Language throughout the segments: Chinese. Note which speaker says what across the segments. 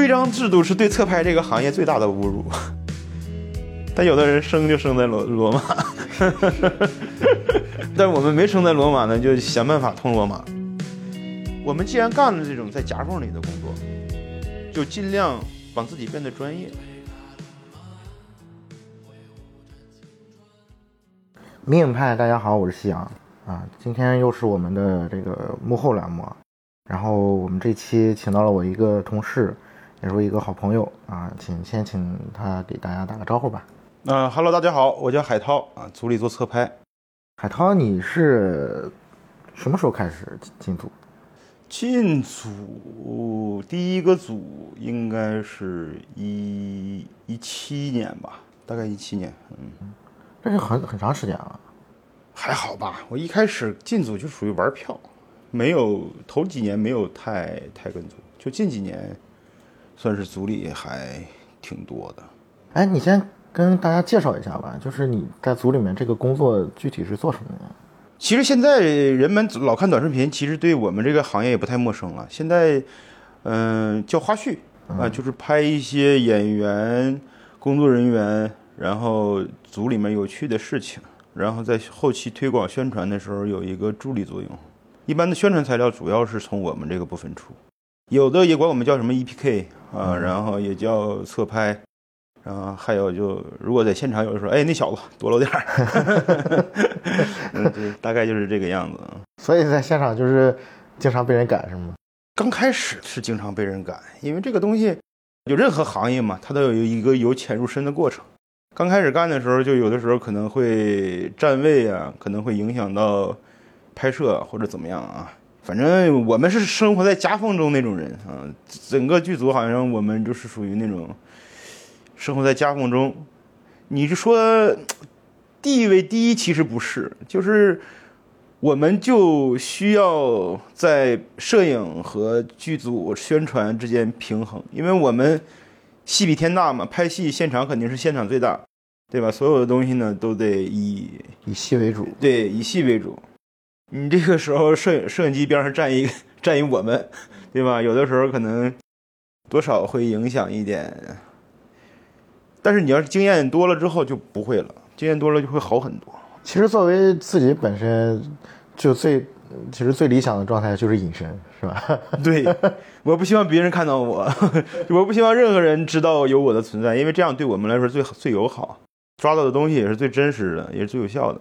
Speaker 1: 规章制度是对侧拍这个行业最大的侮辱。但有的人生就生在罗罗马，但我们没生在罗马呢，就想办法通罗马。我们既然干了这种在夹缝里的工作，就尽量把自己变得专业。
Speaker 2: 明影派，大家好，我是夕阳啊。今天又是我们的这个幕后栏目，然后我们这期请到了我一个同事，也是我一个好朋友啊，请先请他给大家打个招呼吧。
Speaker 1: 啊哈喽，大家好，我叫海涛啊，组里做侧拍。
Speaker 2: 海涛，你是什么时候开始进组？
Speaker 1: 进组第一个组应该是一一七年吧，大概一七年，嗯，
Speaker 2: 这是很很长时间了。
Speaker 1: 还好吧。我一开始进组就属于玩票，没有头几年没有太太跟组，就近几年算是组里还挺多的。
Speaker 2: 哎，你先跟大家介绍一下吧，就是你在组里面这个工作具体是做什么的？
Speaker 1: 其实现在人们老看短视频，其实对我们这个行业也不太陌生了。现在，嗯、叫花絮啊，就是拍一些演员、工作人员，然后组里面有趣的事情，然后在后期推广宣传的时候有一个助力作用。一般的宣传材料主要是从我们这个部分出，有的也管我们叫什么 EPK 啊，然后也叫侧拍。然后还有就，如果在现场有的时候，哎，那小子多露点儿，嗯，对，大概就是这个样子。
Speaker 2: 所以在现场就是经常被人赶是吗？
Speaker 1: 刚开始是经常被人赶，因为这个东西，就任何行业嘛，它都有一个由浅入深的过程。刚开始干的时候，就有的时候可能会站位啊，可能会影响到拍摄或者怎么样啊。反正我们是生活在夹缝中那种人啊，整个剧组好像我们就是属于那种生活在夹缝中。你是说地位低，其实不是，就是我们就需要在摄影和剧组宣传之间平衡，因为我们戏比天大嘛，拍戏现场肯定是现场最大，对吧？所有的东西呢都得以
Speaker 2: 以戏为主。
Speaker 1: 对以戏为主。你这个时候摄影 摄影机边上站一 站一我们，对吧？有的时候可能多少会影响一点，但是你要是经验多了之后就不会了，经验多了就会好很多。
Speaker 2: 其实作为自己本身就最，其实最理想的状态就是隐身，是吧？
Speaker 1: 对，我不希望别人看到我，我不希望任何人知道有我的存在，因为这样对我们来说最最友好，抓到的东西也是最真实的，也是最有效的。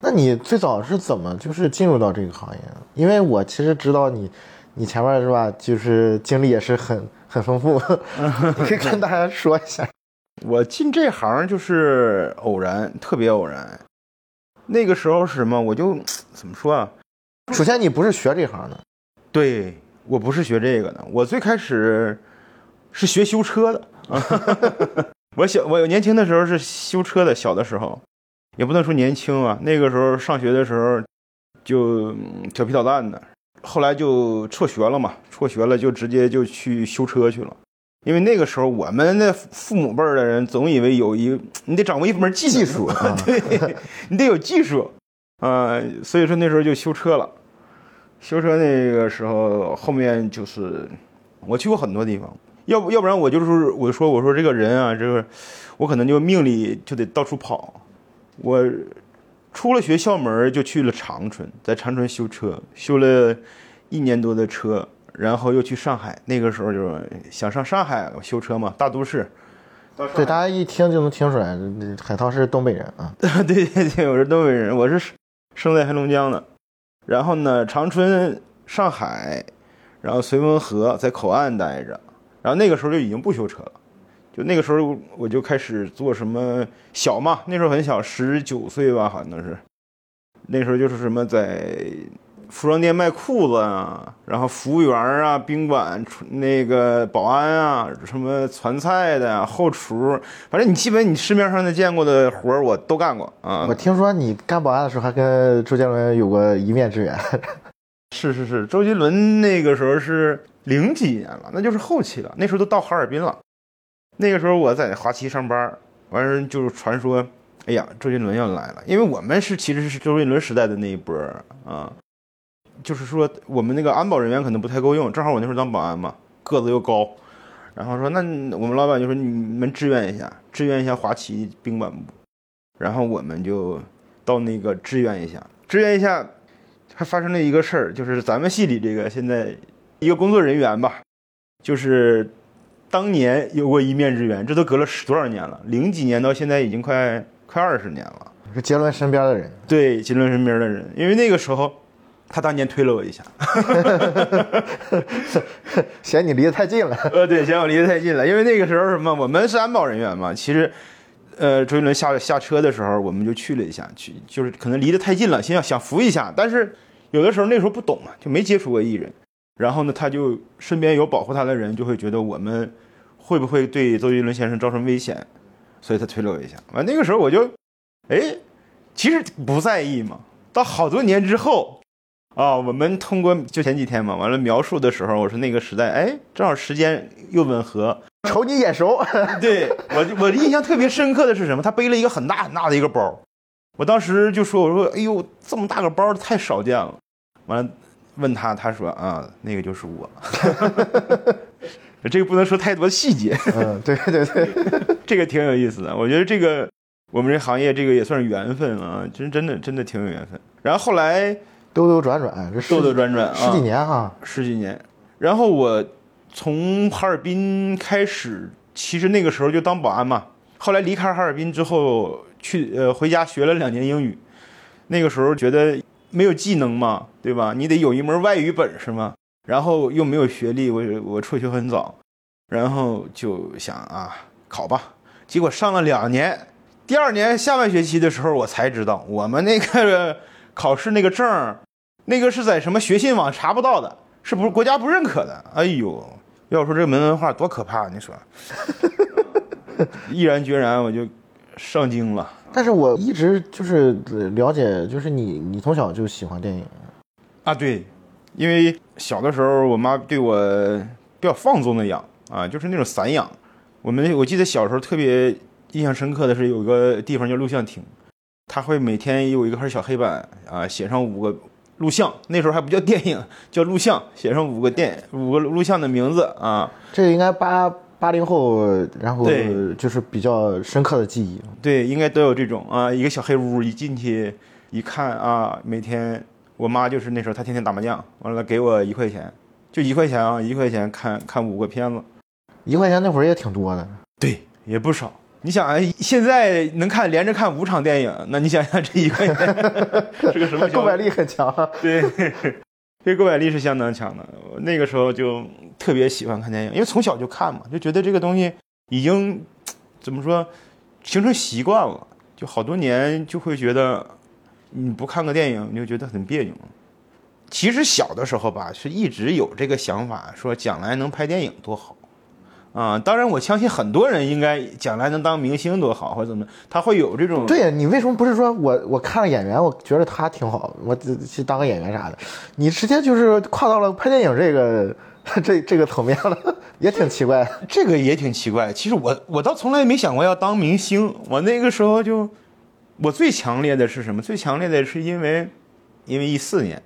Speaker 2: 那你最早是怎么就是进入到这个行业的？因为我其实知道你，你前面是吧，就是经历也是很很丰富，你可以跟大家说一下。
Speaker 1: 我进这行就是偶然，特别偶然。那个时候是什么？我就怎么说啊？
Speaker 2: 首先你不是学这行的，
Speaker 1: 对我不是学这个的，我最开始是学修车的。我小我年轻的时候是修车的，小的时候也不能说年轻啊，那个时候上学的时候就嗯调皮捣蛋的，后来就辍学了嘛，辍学了就直接就去修车去了。因为那个时候我们的父母辈儿的人总以为有一你得掌握一门技
Speaker 2: 术啊
Speaker 1: 对你得有技术啊、所以说那时候就修车了。修车那个时候后面就是我去过很多地方，要不要不然我就是我说我说这个人啊，这个我可能就命里就得到处跑。我出了学校门就去了长春，在长春修车，修了一年多的车，然后又去上海。那个时候就是想上上海修车嘛，大都市。
Speaker 2: 对，大家一听就能听出来，海涛是东北人啊。
Speaker 1: 对对对，我是东北人，我是生在黑龙江的。然后呢，长春、上海，然后绥芬河在口岸待着。然后那个时候就已经不修车了，就那个时候我就开始做什么小嘛，那时候很小，十九岁吧，好像是。那时候就是什么在服装店卖裤子啊，然后服务员啊、宾馆那个保安啊，什么传菜的、啊、后厨，反正你基本你市面上的见过的活儿我都干过啊。
Speaker 2: 我听说你干保安的时候还跟周杰伦有过一面之缘。
Speaker 1: 是是是，周杰伦那个时候是零几年了，那就是后期了，那时候都到哈尔滨了。那个时候我在华旗上班，完事就是传说，哎呀，周杰伦要来了，因为我们是其实是周杰伦时代的那一波儿啊，就是说我们那个安保人员可能不太够用，正好我那时候当保安嘛，个子又高，然后说那我们老板就说你们支援一下，支援一下华旗宾馆部，然后我们就到那个支援一下，支援一下，还发生了一个事儿，就是咱们系里这个现在一个工作人员吧，就是当年有过一面之缘，这都隔了十多少年了，零几年到现在已经快快二十年了。
Speaker 2: 是杰伦身边的人，
Speaker 1: 对杰伦身边的人，因为那个时候他当年推了我一下，
Speaker 2: 嫌你离得太近了。
Speaker 1: 呃，对，嫌我离得太近了，因为那个时候什么，我们是安保人员嘛，其实。呃，周杰伦下下车的时候，我们就去了一下，去就是可能离得太近了，想想扶一下，但是有的时候那时候不懂嘛，就没接触过艺人，然后呢，他就身边有保护他的人，就会觉得我们会不会对周杰伦先生造成危险，所以他推了我一下。完那个时候我就，哎，其实不在意嘛。到好多年之后，啊，我们通过就前几天嘛，完了描述的时候，我说那个时代，哎，正好时间又吻合。
Speaker 2: 瞅你眼熟，
Speaker 1: 对我我印象特别深刻的是什么？他背了一个很大很大的一个包，我当时就说：“我说，哎呦，这么大个包太少见了。”完了，问他，他说：“啊，那个就是我。”这个不能说太多细节。
Speaker 2: 嗯，对对对，
Speaker 1: 这个挺有意思的。我觉得这个我们这行业这个也算是缘分啊，真真的真的挺有缘分。然后后来
Speaker 2: 兜兜转转，这
Speaker 1: 兜兜转转啊
Speaker 2: 十几年啊，
Speaker 1: 十几年。然后我。从哈尔滨开始，其实那个时候就当保安嘛。后来离开哈尔滨之后，去呃回家学了两年英语。那个时候觉得没有技能嘛，对吧？你得有一门外语本事嘛。然后又没有学历，我我辍学很早，然后就想啊考吧。结果上了两年，第二年下半学期的时候，我才知道我们那个 考试那个证，那个是在什么学信网查不到的，是不是国家不认可的？哎呦！要说这个门文化多可怕，你说，毅然决然我就上京了。
Speaker 2: 但是我一直就是了解，就是你你从小就喜欢电影
Speaker 1: 啊？对，因为小的时候我妈对我比较放纵的养啊，就是那种散养。我们我记得小时候特别印象深刻的是有个地方叫录像厅，他会每天有一块小黑板啊，写上五个。录像那时候还不叫电影，叫录像，写上五个电五个录像的名字啊。
Speaker 2: 这个应该八八零后，然后就是比较深刻的记忆。
Speaker 1: 对，应该都有这种啊，一个小黑屋，一进去一看啊，每天我妈就是那时候她天天打麻将，完了给我一块钱，就一块钱啊，一块钱看看五个片子，
Speaker 2: 一块钱那会儿也挺多的，
Speaker 1: 对，也不少。你想啊，现在能看连着看五场电影，那你想想这一块钱 是个什么？
Speaker 2: 购买力很强。
Speaker 1: 对，这购买力是相当强的。那个时候就特别喜欢看电影，因为从小就看嘛，就觉得这个东西已经怎么说形成习惯了，就好多年就会觉得你不看个电影你就觉得很别扭。其实小的时候吧，是一直有这个想法，说将来能拍电影多好。啊，当然，我相信很多人应该将来能当明星多好，或者怎么，他会有这种。
Speaker 2: 对呀，你为什么不是说我我看了演员，我觉得他挺好，我去当个演员啥的？你直接就是跨到了拍电影这个 这这个层面了，也挺奇怪。
Speaker 1: 这个也挺奇怪。其实我我倒从来没想过要当明星。我那个时候就，我最强烈的是什么？最强烈的是因为，因为一四年，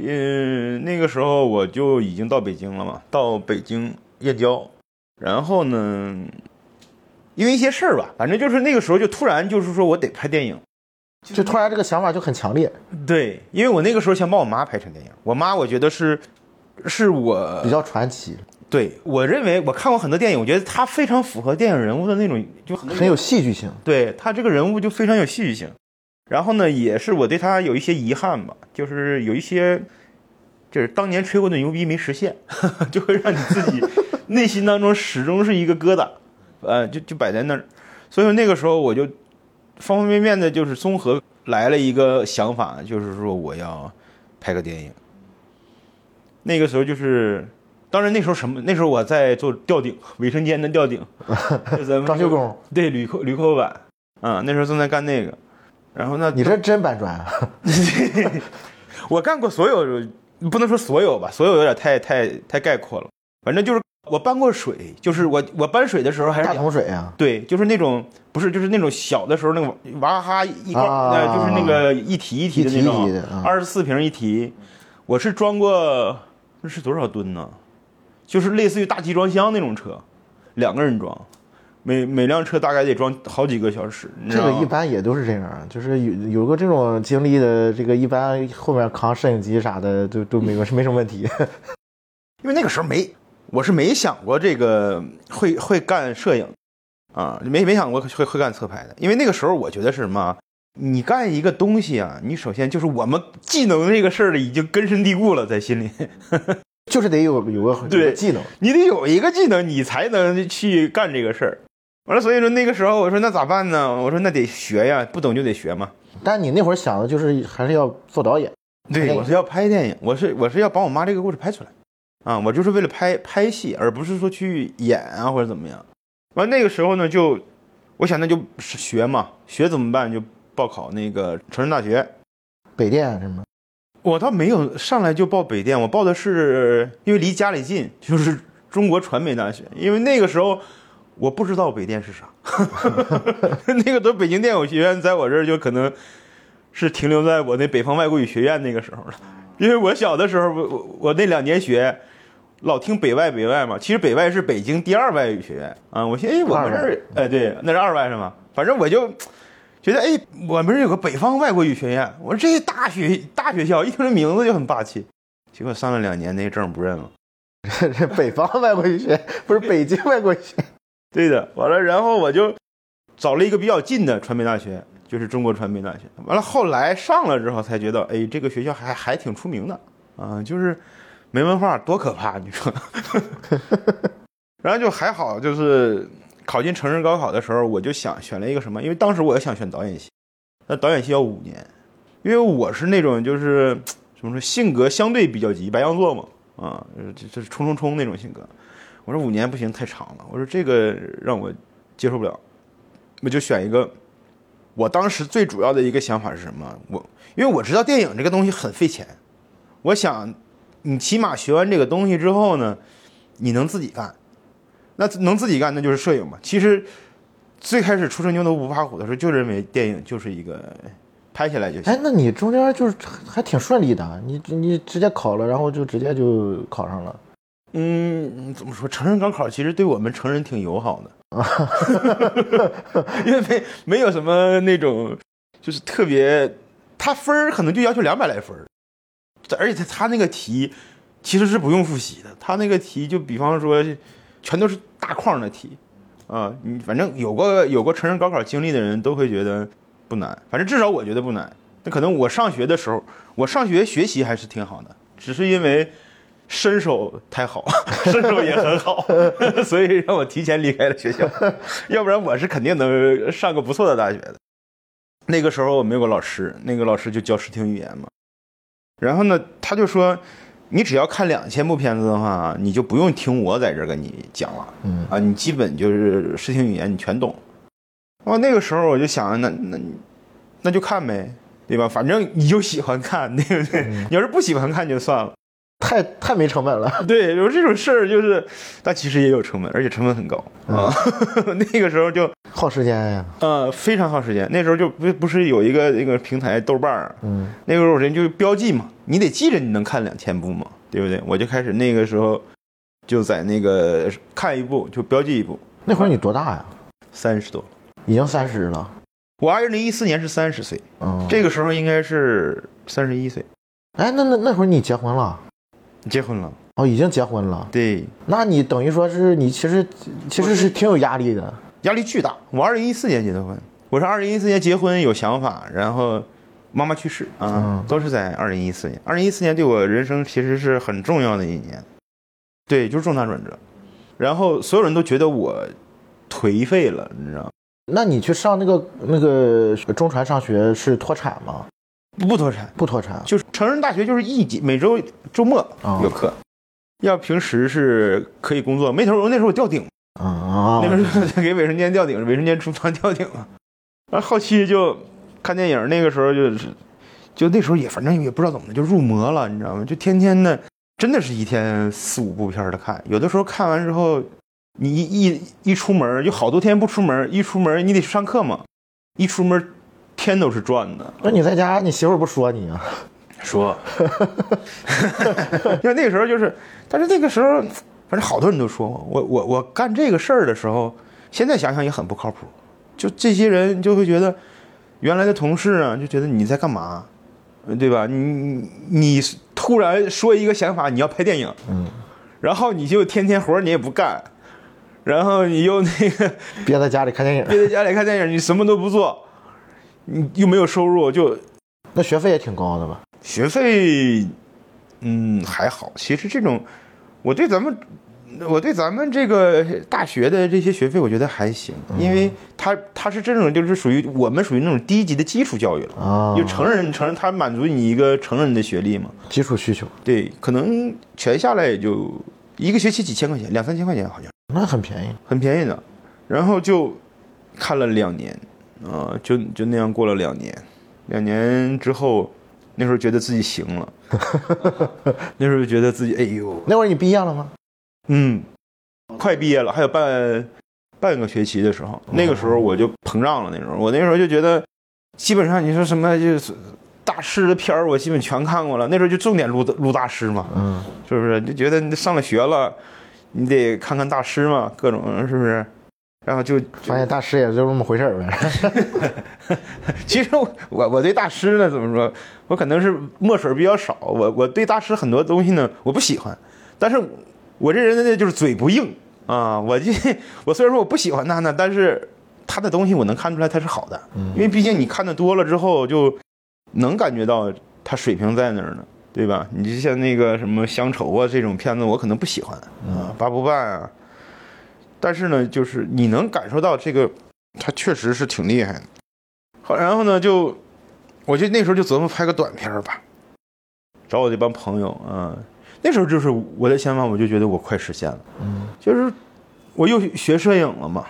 Speaker 1: 嗯，那个时候我就已经到北京了嘛，到北京燕郊。然后呢，因为一些事儿吧，反正就是那个时候就突然就是说我得拍电影，
Speaker 2: 就突然这个想法就很强烈。
Speaker 1: 对，因为我那个时候想把我妈拍成电影，我妈我觉得是，是我
Speaker 2: 比较传奇。
Speaker 1: 对我认为我看过很多电影，我觉得她非常符合电影人物的那种，就
Speaker 2: 很有戏剧性。
Speaker 1: 对她这个人物就非常有戏剧性。然后呢，也是我对她有一些遗憾吧，就是有一些，就是当年吹过的牛逼没实现，就会让你自己。内心当中始终是一个疙瘩，呃，就就摆在那儿，所以那个时候我就方方面面的，就是综合来了一个想法，就是说我要拍个电影。那个时候就是，当然那时候什么？那时候我在做吊顶，卫生间的吊顶，
Speaker 2: 装修工，
Speaker 1: 对，铝扣铝扣板，啊，那时候正在干那个。然后那
Speaker 2: 你这真搬砖啊？
Speaker 1: 我干过所有，不能说所有吧，所有有点太太太概括了，反正就是。我搬过水，就是我我搬水的时候还是
Speaker 2: 大桶水啊？
Speaker 1: 对，就是那种不是，就是那种小的时候那个娃哈哈一罐，呃，就是那个一提一提的那种，二十四瓶一提。我是装过，那是多少吨呢？就是类似于大集装箱那种车，两个人装，每每辆车大概得装好几个小时。
Speaker 2: 这个一般也都是这样，就是有有过这种经历的，这个一般后面扛摄影机啥的都都没有没什么问题。
Speaker 1: 因为那个时候没，我是没想过这个会会干摄影啊，没没想过会会干侧拍的。因为那个时候我觉得是什么？你干一个东西啊，你首先就是我们技能这个事儿已经根深蒂固了在心里，
Speaker 2: 就是得有有个有
Speaker 1: 对
Speaker 2: 技能，
Speaker 1: 你得有一个技能，你才能去干这个事儿。完了，所以说那个时候我说那咋办呢？我说那得学呀，不懂就得学嘛。
Speaker 2: 但你那会儿想的就是还是要做导演，
Speaker 1: 对，我是要拍电影，我是我是要把我妈这个故事拍出来，啊，我就是为了拍拍戏，而不是说去演啊或者怎么样。完那个时候呢，就我想那就是学嘛，学怎么办？就报考那个成人大学。
Speaker 2: 北电是吗。
Speaker 1: 我倒没有上来就报北电，我报的是因为离家里近，就是中国传媒大学。因为那个时候我不知道北电是啥，那个都北京电影学院在我这儿就可能是停留在我那北方外国语学院那个时候了。因为我小的时候，我我我那两年学老听北外北外嘛，其实北外是北京第二外语学院啊。我寻思，哎，我们这儿哎对，那是二外是吗？反正我就。觉得哎，我们这儿有个北方外国语学院，我说这大学大学校，一听这名字就很霸气。结果上了两年，那证不认了。
Speaker 2: 这北方外国语学院不是北京外国语学院，
Speaker 1: 对的，完了，然后我就找了一个比较近的传媒大学，就是中国传媒大学。完了，后来上了之后才觉得，哎，这个学校还还挺出名的啊，就是没文化多可怕，你说？然后就还好，就是。考进成人高考的时候，我就想选了一个什么？因为当时我也想选导演系，那导演系要五年，因为我是那种就是怎么说性格相对比较急，白羊座嘛，啊，这这是冲冲冲那种性格。我说五年不行，太长了。我说这个让我接受不了，我就选一个。我当时最主要的一个想法是什么？我因为我知道电影这个东西很费钱，我想你起码学完这个东西之后呢，你能自己干。那能自己干，那就是摄影嘛。其实最开始初生牛犊不怕虎的时候，就认为电影就是一个拍下来就行。
Speaker 2: 哎，那你中间就是还挺顺利的，你你直接考了，然后就直接就考上了。
Speaker 1: 嗯，怎么说？成人高考其实对我们成人挺友好的，啊 因为没没有什么那种就是特别，他分儿可能就要求两百来分儿，而且他他那个题其实是不用复习的，他那个题就比方说。全都是大框的题，啊，你反正有过有过成人高考经历的人都会觉得不难，反正至少我觉得不难。那可能我上学的时候，我上学学习还是挺好的，只是因为身手太好，身手也很好，所以让我提前离开了学校，要不然我是肯定能上个不错的大学的。那个时候我没有个老师，那个老师就教视听语言嘛，然后呢，他就说。你只要看两千部片子的话，你就不用听我在这跟你讲了，
Speaker 2: 嗯
Speaker 1: 啊，你基本就是视听语言你全懂。哦，那个时候我就想，那那那就看呗，对吧？反正你就喜欢看，对不对？你要是不喜欢看就算了，
Speaker 2: 太太没成本了。
Speaker 1: 对，有这种事儿就是，但其实也有成本，而且成本很高啊。那个时候就
Speaker 2: 耗时间呀，
Speaker 1: 呃，非常耗时间。那时候就不不是有一个那个平台豆瓣儿，
Speaker 2: 嗯，
Speaker 1: 那个时候人就标记嘛。你得记着你能看两千部嘛，对不对？我就开始那个时候就在那个看一部就标记一部。
Speaker 2: 那会儿你多大呀？
Speaker 1: 三十多，
Speaker 2: 已经三十了。
Speaker 1: 我二零一四年是三十岁，
Speaker 2: 嗯，
Speaker 1: 这个时候应该是三十一岁。
Speaker 2: 哎，那那那会儿你结婚了？
Speaker 1: 结婚了？
Speaker 2: 哦，已经结婚了。
Speaker 1: 对，
Speaker 2: 那你等于说是你其实其实是挺有压力的，
Speaker 1: 压力巨大。我二零一四年结的婚，我是二零一四年结婚有想法，然后。妈妈去世啊，都是在二零一四年。二零一四年对我人生其实是很重要的一年，对，就是重大转折。然后所有人都觉得我颓废了，你知道
Speaker 2: 那你去上那个那个中传上学是脱产吗？
Speaker 1: 不脱产，
Speaker 2: 不脱产，
Speaker 1: 就是成人大学就是一节每周周末有课，要平时是可以工作。没头那时候我吊顶
Speaker 2: 啊，
Speaker 1: 那时候 给卫生间吊顶，卫生间厨房吊顶 啊。然后后期就。看电影那个时候就是，就那时候也反正也不知道怎么的就入魔了，你知道吗？就天天的，真的是一天四五部片的看。有的时候看完之后，你一一一出门就好多天不出门，一出门你得去上课嘛，一出门天都是转的。
Speaker 2: 那你在家，你媳妇不说你啊？
Speaker 1: 说，因为那个时候就是，但是那个时候反正好多人都说我，我我我干这个事儿的时候，现在想想也很不靠谱。就这些人就会觉得，原来的同事啊，就觉得你在干嘛，呃对吧？你你突然说一个想法，你要拍电影，
Speaker 2: 嗯，
Speaker 1: 然后你就天天活儿你也不干，然后你又那个
Speaker 2: 憋在家里看电影，
Speaker 1: 憋在家里看电影，你什么都不做，你又没有收入，就
Speaker 2: 那学费也挺高的吧？
Speaker 1: 学费，嗯，还好。其实这种，我对咱们，我对咱们这个大学的这些学费，我觉得还行，因为它它是这种，就是属于我们属于那种低级的基础教育了，
Speaker 2: 啊，
Speaker 1: 就成人成人，它满足你一个成人的学历嘛。
Speaker 2: 基础需求，
Speaker 1: 对，可能全下来也就一个学期几千块钱，两三千块钱好像，
Speaker 2: 那很便宜。
Speaker 1: 很便宜的。然后就看了两年，啊、就就那样过了两年。两年之后，那时候觉得自己行了，那时候觉得自己哎呦，
Speaker 2: 那会儿你毕业了吗？
Speaker 1: 嗯，快毕业了，还有半半个学期的时候，那个时候我就膨胀了。那时候我那时候就觉得，基本上你说什么就是大师的片儿，我基本全看过了。那时候就重点录录大师嘛，
Speaker 2: 嗯，
Speaker 1: 是不是？就觉得你上了学了，你得看看大师嘛，各种是不是？然后就
Speaker 2: 发现大师也就这么回事儿呗。
Speaker 1: 其实我我我对大师呢怎么说？我可能是墨水比较少，我我对大师很多东西呢我不喜欢，但是我这人呢就是嘴不硬啊，我就 我虽然说我不喜欢他呢，但是他的东西我能看出来他是好的，因为毕竟你看的多了之后就能感觉到他水平在那儿呢，对吧？你就像那个什么乡愁啊这种片子，我可能不喜欢啊，八不半啊，但是呢，就是你能感受到这个他确实是挺厉害的。好，然后呢，就我就那时候就琢磨拍个短片吧，找我这帮朋友啊、那时候就是我的想法，我就觉得我快实现了，
Speaker 2: 嗯，
Speaker 1: 就是我又学摄影了嘛，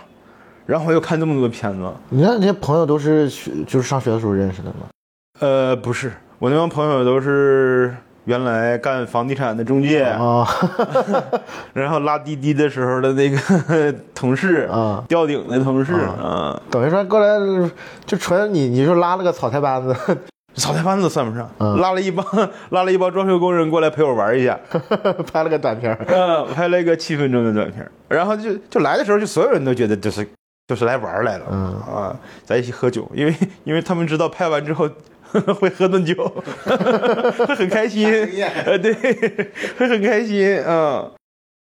Speaker 1: 然后我又看这么多片子，
Speaker 2: 你那那些朋友都是学就是上学的时候认识的吗？
Speaker 1: 呃，不是，我那帮朋友都是原来干房地产的中介，
Speaker 2: 啊
Speaker 1: 然后拉滴滴的时候的那个同事，
Speaker 2: 啊，
Speaker 1: 吊顶的同事啊，
Speaker 2: 等于说过来就纯你你就拉了个草台班子，
Speaker 1: 草台班子都算不上，
Speaker 2: 嗯
Speaker 1: 拉了一帮 拉了一帮装修工人过来陪我玩一下，
Speaker 2: 拍了个短片儿。
Speaker 1: 嗯，拍了一个七分钟的短片，然后就就来的时候，就所有人都觉得就是就是来玩来了，
Speaker 2: 嗯。
Speaker 1: 啊，在一起喝酒，因为因为他们知道拍完之后 会喝顿酒，会很开心，呃，对，会很开心啊。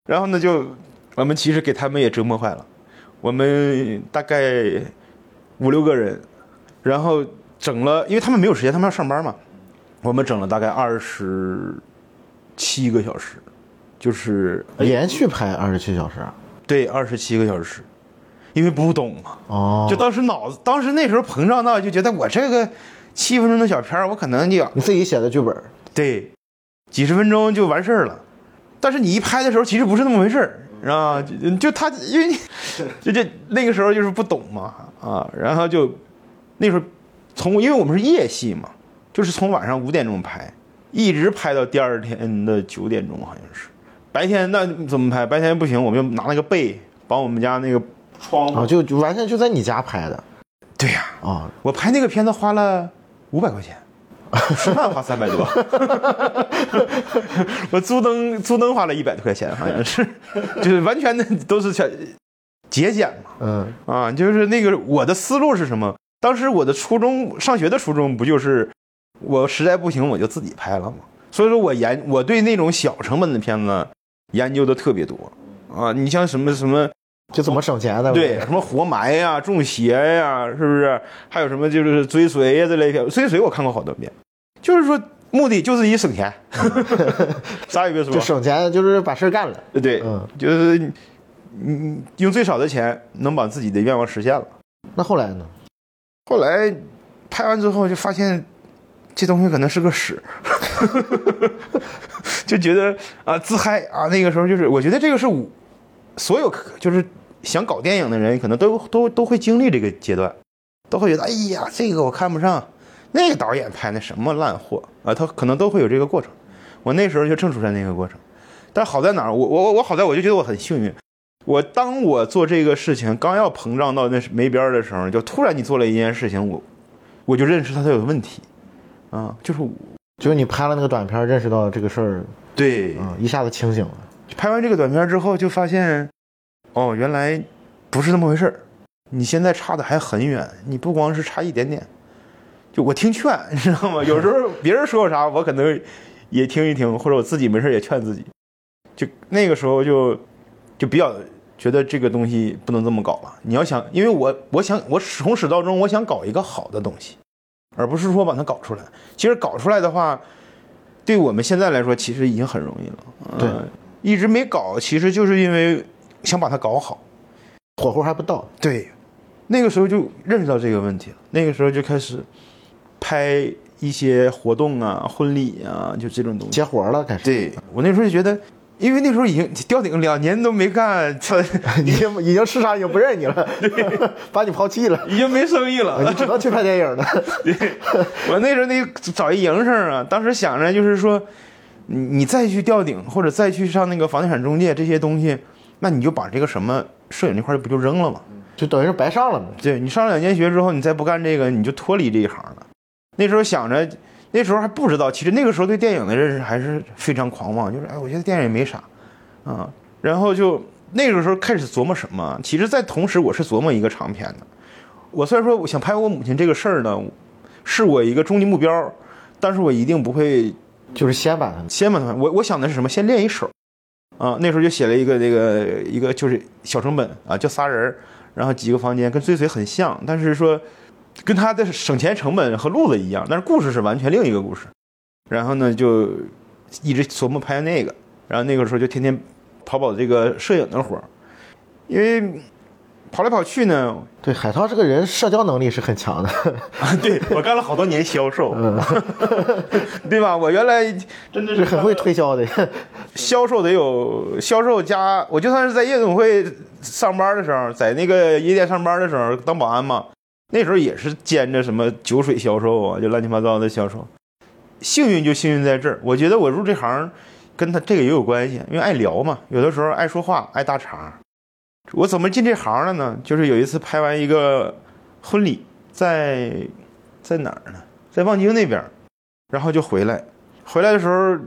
Speaker 1: 然后呢，就我们其实给他们也折磨坏了，我们大概五六个人，然后整了，因为他们没有时间，他们要上班嘛，我们整了大概二十七个小时，就是
Speaker 2: 连续拍二十七小时啊。
Speaker 1: 对二十七个小时，因为不懂嘛，
Speaker 2: 哦，
Speaker 1: 就当时脑子，当时那时候膨胀到就觉得我这个七分钟的小片儿，我可能就要
Speaker 2: 你自己写的剧本儿。
Speaker 1: 对几十分钟就完事儿了。但是你一拍的时候，其实不是那么回事儿，是吧？就就他，因为你 就这那个时候就是不懂嘛啊，然后就那时候从因为我们是夜戏嘛，就是从晚上五点钟拍，一直拍到第二天的九点钟，好像是。白天那怎么拍？白天不行，我们就拿那个被把我们家那个窗户。
Speaker 2: 啊，就就完全就在你家拍的
Speaker 1: 对呀、
Speaker 2: 啊，
Speaker 1: 我拍那个片子花了五百块钱，吃饭花三百多，我租灯租灯花了一百多块钱，好像是，就是完全的都是全节俭嘛
Speaker 2: 嗯
Speaker 1: 啊，就是那个我的思路是什么？当时我的初中上学的初衷不就是我实在不行我就自己拍了嘛？所以说我研我对那种小成本的片子研究的特别多啊，你像什么什么。
Speaker 2: 就怎么省钱的？
Speaker 1: 对，什么活埋呀、中邪呀，是不是？还有什么就是追随呀这类片，追随我看过好多遍，就是说目的就是以省钱，啥也别说
Speaker 2: 就，省钱，就是把事儿干了。
Speaker 1: 对，
Speaker 2: 嗯
Speaker 1: 就是你你用最少的钱能把自己的愿望实现了。
Speaker 2: 那后来呢？
Speaker 1: 后来拍完之后就发现这东西可能是个屎，就觉得啊自嗨啊，那个时候就是我觉得这个是我所有就是想搞电影的人可能都都都会经历这个阶段，都会觉得哎呀这个我看不上，那个导演拍那什么烂货啊，他可能都会有这个过程。我那时候就正处在那个过程，但好在哪儿？我我我好在我就觉得我很幸运。我当我做这个事情刚要膨胀到那没边儿的时候，就突然你做了一件事情，我我就认识他他有问题，啊，就是
Speaker 2: 就是你拍了那个短片，认识到这个事儿，
Speaker 1: 对
Speaker 2: 嗯，一下子清醒了。
Speaker 1: 拍完这个短片之后，就发现，哦，原来不是那么回事儿。你现在差的还很远，你不光是差一点点。就我听劝，你知道吗？有时候别人说我啥，我可能也听一听，或者我自己没事也劝自己。就那个时候就就比较觉得这个东西不能这么搞了。你要想，因为我我想我从始到终我想搞一个好的东西，而不是说把它搞出来。其实搞出来的话，对我们现在来说其实已经很容易了。
Speaker 2: 对，
Speaker 1: 一直没搞，其实就是因为想把它搞好，
Speaker 2: 火候还不到。
Speaker 1: 对，那个时候就认识到这个问题了。那个时候就开始拍一些活动啊、婚礼啊，就这种东西
Speaker 2: 接活了，开始。
Speaker 1: 对我那时候就觉得。因为那时候已经吊顶两年都没干，他
Speaker 2: 已经已经市场已经不认你了，把你抛弃了，
Speaker 1: 已经没生意了，
Speaker 2: 你只能去拍电影了。
Speaker 1: 对，我那时候那找一营生啊，当时想着就是说，你你再去吊顶或者再去上那个房地产中介这些东西，那你就把这个什么摄影这块不就扔了吗？
Speaker 2: 就等于是白上了嘛。
Speaker 1: 对你上了两年学之后，你再不干这个，你就脱离这一行了。那时候想着。那时候还不知道，其实那个时候对电影的认识还是非常狂妄，就是哎，我觉得电影也没啥，啊，然后就那个时候开始琢磨什么。其实，在同时，我是琢磨一个长片的。我虽然说我想拍我母亲这个事儿呢，是我一个终极目标，但是我一定不会
Speaker 2: 就是先把它
Speaker 1: 先把它。我我想的是什么？先练一手，啊，那时候就写了一个这个一个就是小成本啊，就仨人，然后几个房间，跟追随很像，但是说。跟他的省钱成本和路子一样，但是故事是完全另一个故事。然后呢，就一直琢磨拍那个。然后那个时候就天天跑跑这个摄影的活儿，因为跑来跑去呢。
Speaker 2: 对，海涛这个人社交能力是很强的。
Speaker 1: 对我干了好多年销售，对吧？我原来真的是
Speaker 2: 很会推销的。
Speaker 1: 销售得有销售加，我就算是在夜总会上班的时候，在那个夜店上班的时候当保安嘛。那时候也是兼着什么酒水销售啊，就乱七八糟的销售。幸运就幸运在这儿，我觉得我入这行，跟他这个也有关系，因为爱聊嘛，有的时候爱说话，爱搭茬。我怎么进这行了呢？就是有一次拍完一个婚礼，在在哪儿呢？在望京那边，然后就回来。回来的时候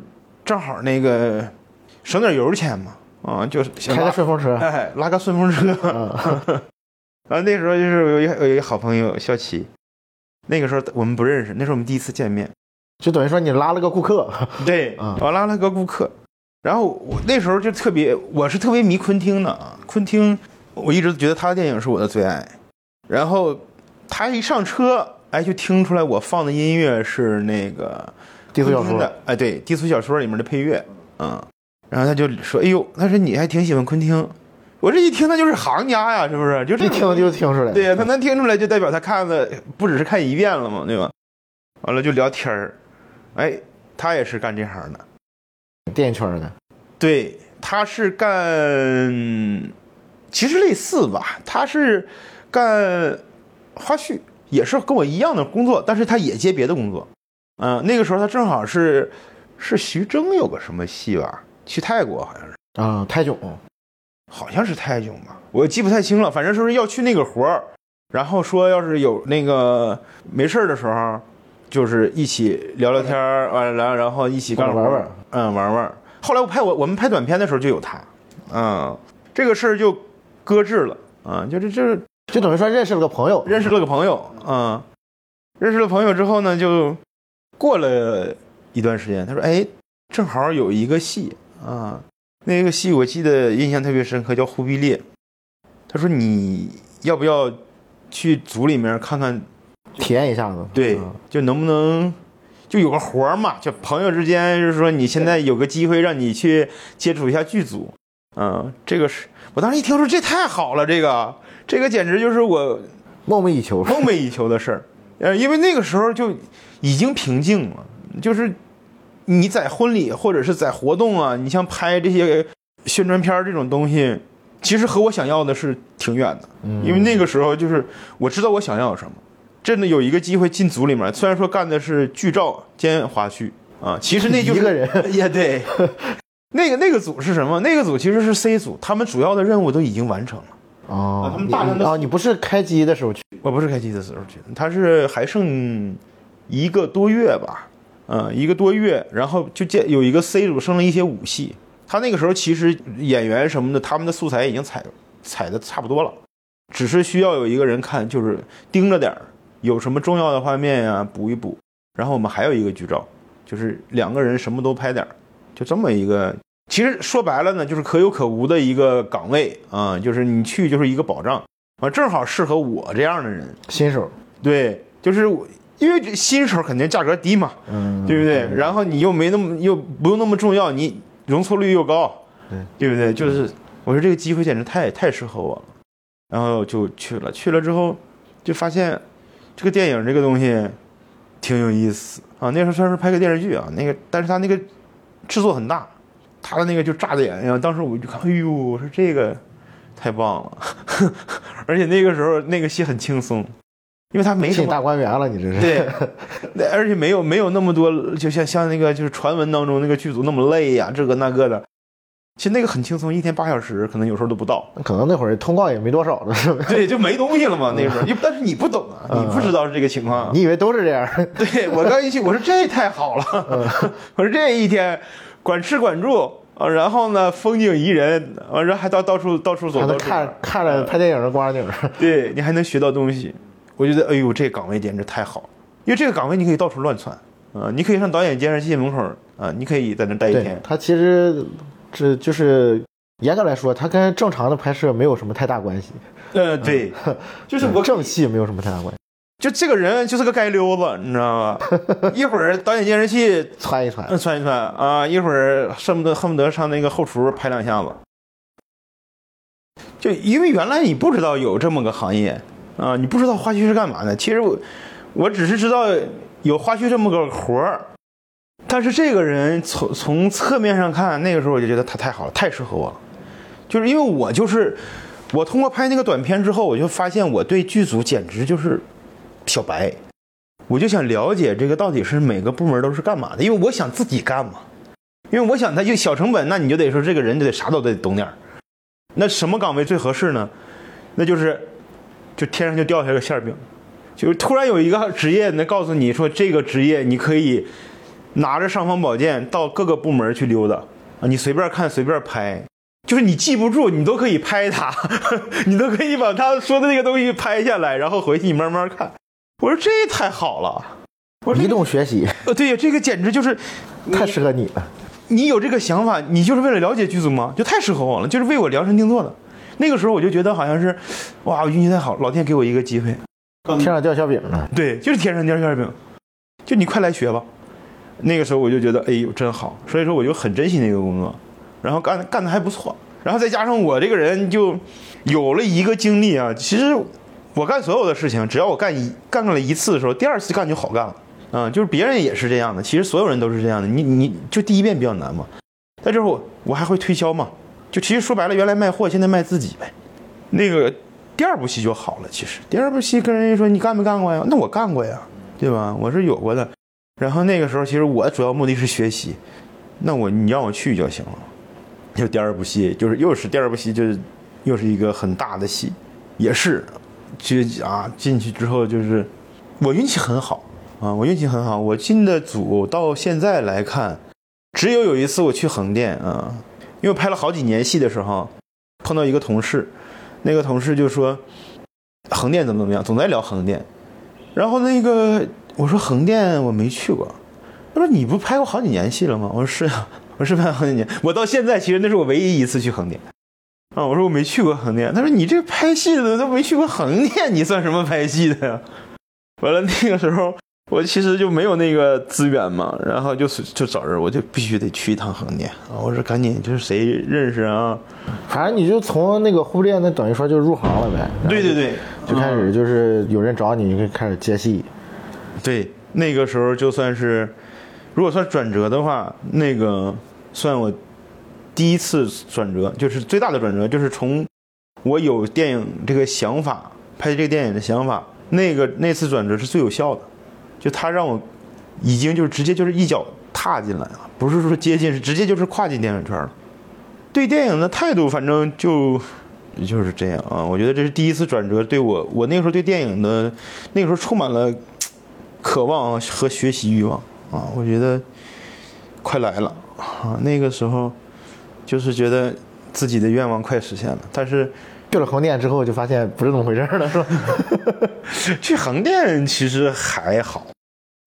Speaker 1: 正好那个省点油钱嘛，啊，就是
Speaker 2: 开个顺风车，
Speaker 1: 哎，拉个顺风车。然后那时候就是有一有一个好朋友肖琪，那个时候我们不认识，那是我们第一次见面，
Speaker 2: 就等于说你拉了个顾客，
Speaker 1: 对，我拉了个顾客，然后我那时候就特别，我是特别迷昆汀的啊，昆汀，我一直觉得他的电影是我的最爱，然后他一上车，哎，就听出来我放的音乐是那个
Speaker 2: 低俗小说
Speaker 1: 的，哎，对，低俗小说里面的配乐，嗯，然后他就说，哎呦，他说你还挺喜欢昆汀。我这一听，他就是行家呀，是不是？就
Speaker 2: 一听就听出来。
Speaker 1: 对呀，他能听出来，就代表他看的不只是看一遍了嘛，对吧？完了就聊天儿，哎，他也是干这行的，
Speaker 2: 电影圈的。
Speaker 1: 对，他是干，其实类似吧，他是干花絮，也是跟我一样的工作，但是他也接别的工作。嗯，那个时候他正好是是徐峥有个什么戏吧，去泰国好像是
Speaker 2: 啊，泰囧。
Speaker 1: 好像是泰囧吧，我记不太清了。反正说是要去那个活儿，然后说要是有那个没事儿的时候，就是一起聊聊天儿，完了然后一起干
Speaker 2: 玩玩，
Speaker 1: 嗯，玩玩。后来我拍我我们拍短片的时候就有他，嗯，这个事儿就搁置了，啊，就是就是
Speaker 2: 就等于说认识了个朋友，
Speaker 1: 认识了个朋友，嗯，认识了朋友之后呢，就过了一段时间，他说，哎，正好有一个戏啊。那个戏我记得印象特别深刻，叫《忽必烈》。他说：“你要不要去组里面看看，
Speaker 2: 体验一下子？
Speaker 1: 对，就能不能就有个活儿嘛？就朋友之间，就是说你现在有个机会让你去接触一下剧组。嗯，这个是我当时一听说这太好了，这个这个简直就是我
Speaker 2: 梦寐以求、
Speaker 1: 梦寐以求的事儿。呃，因为那个时候就已经平静了，就是。”你在婚礼或者是在活动啊，你像拍这些宣传片这种东西，其实和我想要的是挺远的。嗯，因为那个时候就是我知道我想要什么，真的有一个机会进组里面，虽然说干的是剧照兼花絮啊，其实那就是
Speaker 2: 一个人
Speaker 1: 也对。那个那个组是什么？那个组其实是 C 组，他们主要的任务都已经完成了。
Speaker 2: 哦，
Speaker 1: 他们大量的
Speaker 2: 哦，你不是开机的时候去？
Speaker 1: 我不是开机的时候去的，他是还剩一个多月吧。嗯，一个多月，然后就见有一个 C 组剩了一些武戏，他那个时候其实演员什么的，他们的素材已经采采的差不多了，只是需要有一个人看，就是盯着点儿，有什么重要的画面呀、补一补。然后我们还有一个剧照，就是两个人什么都拍点儿，就这么一个。其实说白了呢，就是可有可无的一个岗位啊，就是你去就是一个保障啊，正好适合我这样的人。
Speaker 2: 新手，
Speaker 1: 对，就是我因为新手肯定价格低嘛，
Speaker 2: 嗯，
Speaker 1: 对不对？然后你又没那么又不用那么重要，你容错率又高，
Speaker 2: 对
Speaker 1: 对不对？就是我说这个机会简直太太适合我了，然后就去了。去了之后就发现这个电影这个东西挺有意思啊。那时候算是拍个电视剧啊，那个但是他那个制作很大，他的那个就炸的眼睛。当时我就看，哎呦，我说这个太棒了，而且那个时候那个戏很轻松。因为他没什么
Speaker 2: 大观园了，你这是？
Speaker 1: 对，而且没有没有那么多，就像像那个就是传闻当中那个剧组那么累呀、这个那个的。其实那个很轻松，一天八小时，可能有时候都不到。
Speaker 2: 可能那会儿通告也没多少了，是吧？
Speaker 1: 对，就没东西了嘛，那时候。但是你不懂啊，你不知道是这个情况。
Speaker 2: 你以为都是这样？
Speaker 1: 对我刚一去，我说这太好了，我说这一天管吃管住啊，然后呢风景宜人，啊，然后还到到处到处走，
Speaker 2: 还能
Speaker 1: 到
Speaker 2: 看看着拍电影的光景。
Speaker 1: 对你还能学到东西。我觉得，哎呦，这个岗位简直太好了，因为这个岗位你可以到处乱窜啊、你可以上导演监视器门口啊、你可以在那待一天。
Speaker 2: 他其实这就是严格来说，它跟正常的拍摄没有什么太大关系，
Speaker 1: 呃，对，就是我
Speaker 2: 正戏没有什么太大关系，
Speaker 1: 就这个人就是个街溜子，你知道吗？一会儿导演监视器
Speaker 2: 窜一窜。
Speaker 1: 嗯窜一窜啊，一会儿恨不得恨不得上那个后厨拍两下子。就因为原来你不知道有这么个行业啊，你不知道花絮是干嘛的。其实我我只是知道有花絮这么个活儿，但是这个人从从侧面上看，那个时候我就觉得他太好了，太适合我了。就是因为我就是我通过拍那个短片之后，我就发现我对剧组简直就是小白，我就想了解这个到底是每个部门都是干嘛的，因为我想自己干嘛。因为我想他就小成本，那你就得说这个人就得啥都得懂点儿。那什么岗位最合适呢？那就是就天上就掉下个馅儿饼，就是突然有一个职业能告诉你说这个职业你可以拿着尚方宝剑到各个部门去溜达啊，你随便看随便拍，就是你记不住你都可以拍它，你都可以把他说的那个东西拍下来，然后回去你慢慢看。我说这太好了，我说
Speaker 2: 移动学习
Speaker 1: 呃对呀，这个简直就是
Speaker 2: 太适合你了。
Speaker 1: 你有这个想法，你就是为了了解剧组吗？就太适合我了，就是为我量身定做的。那个时候我就觉得好像是，哇，我运气太好，老天给我一个机会。
Speaker 2: 天上掉馅饼了，
Speaker 1: 对，就是天上掉馅饼，就你快来学吧。那个时候我就觉得，哎呦，真好，所以说我就很珍惜那个工作，然后干干的还不错，然后再加上我这个人就有了一个经历啊，其实我干所有的事情，只要我干一干了一次的时候，第二次干就好干了。啊、就是别人也是这样的，其实所有人都是这样的。你你就第一遍比较难嘛，但之后我还会推销嘛，就其实说白了，原来卖货，现在卖自己呗。那个第二部戏就好了，其实第二部戏跟人家说你干没干过呀？那我干过呀，对吧？我是有过的。然后那个时候其实我主要目的是学习，那我你让我去就行了。就第二部戏，就是又是第二部戏，就是又是一个很大的戏，也是，就啊进去之后就是我运气很好啊，我运气很好，我进的组到现在来看，只有有一次我去横店啊，因为拍了好几年戏的时候，碰到一个同事，那个同事就说横店怎么怎么样，总在聊横店，然后那个我说横店我没去过，他说你不拍过好几年戏了吗？我说是啊，我是拍了好几年，我到现在其实那是我唯一一次去横店。啊，我说我没去过横店，他说你这拍戏的都没去过横店，你算什么拍戏的呀？完了那个时候我其实就没有那个资源嘛，然后就是就找人，我就必须得去一趟横店啊！我说赶紧，就是谁认识啊？
Speaker 2: 反正你就从那个护店，那等于说就入行了呗。
Speaker 1: 对对对，
Speaker 2: 就开始就是有人找你，你就开始接戏。
Speaker 1: 对，那个时候就算是，如果算转折的话，那个算我第一次转折，就是最大的转折，就是从我有电影这个想法，拍这个电影的想法，那个那次转折是最有效的，就他让我已经就直接就是一脚踏进来了，不是说接近，是直接就是跨进电影圈了。对电影的态度，反正就就是这样啊。我觉得这是第一次转折，对我，我那个时候对电影的那个时候充满了渴望和学习欲望啊。我觉得快来了啊，那个时候就是觉得自己的愿望快实现了。但是
Speaker 2: 去了横店之后，就发现不是那么回事了，是吧？
Speaker 1: 去横店其实还好，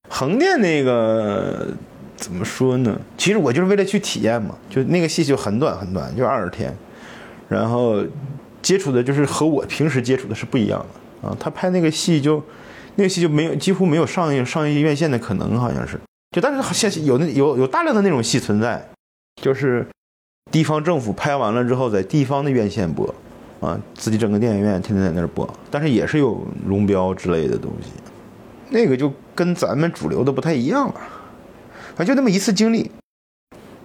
Speaker 1: 横店那个怎么说呢？其实我就是为了去体验嘛，就那个戏就很短很短，就二十天，然后接触的就是和我平时接触的是不一样的啊。他拍那个戏就那个戏就没有几乎没有上映上映院线的可能，好像是。就但是现有那有有大量的那种戏存在，就是地方政府拍完了之后，在地方的院线播，啊，自己整个电影院天天在那儿播，但是也是有龙标之类的东西，那个就跟咱们主流的不太一样了，啊，就那么一次经历，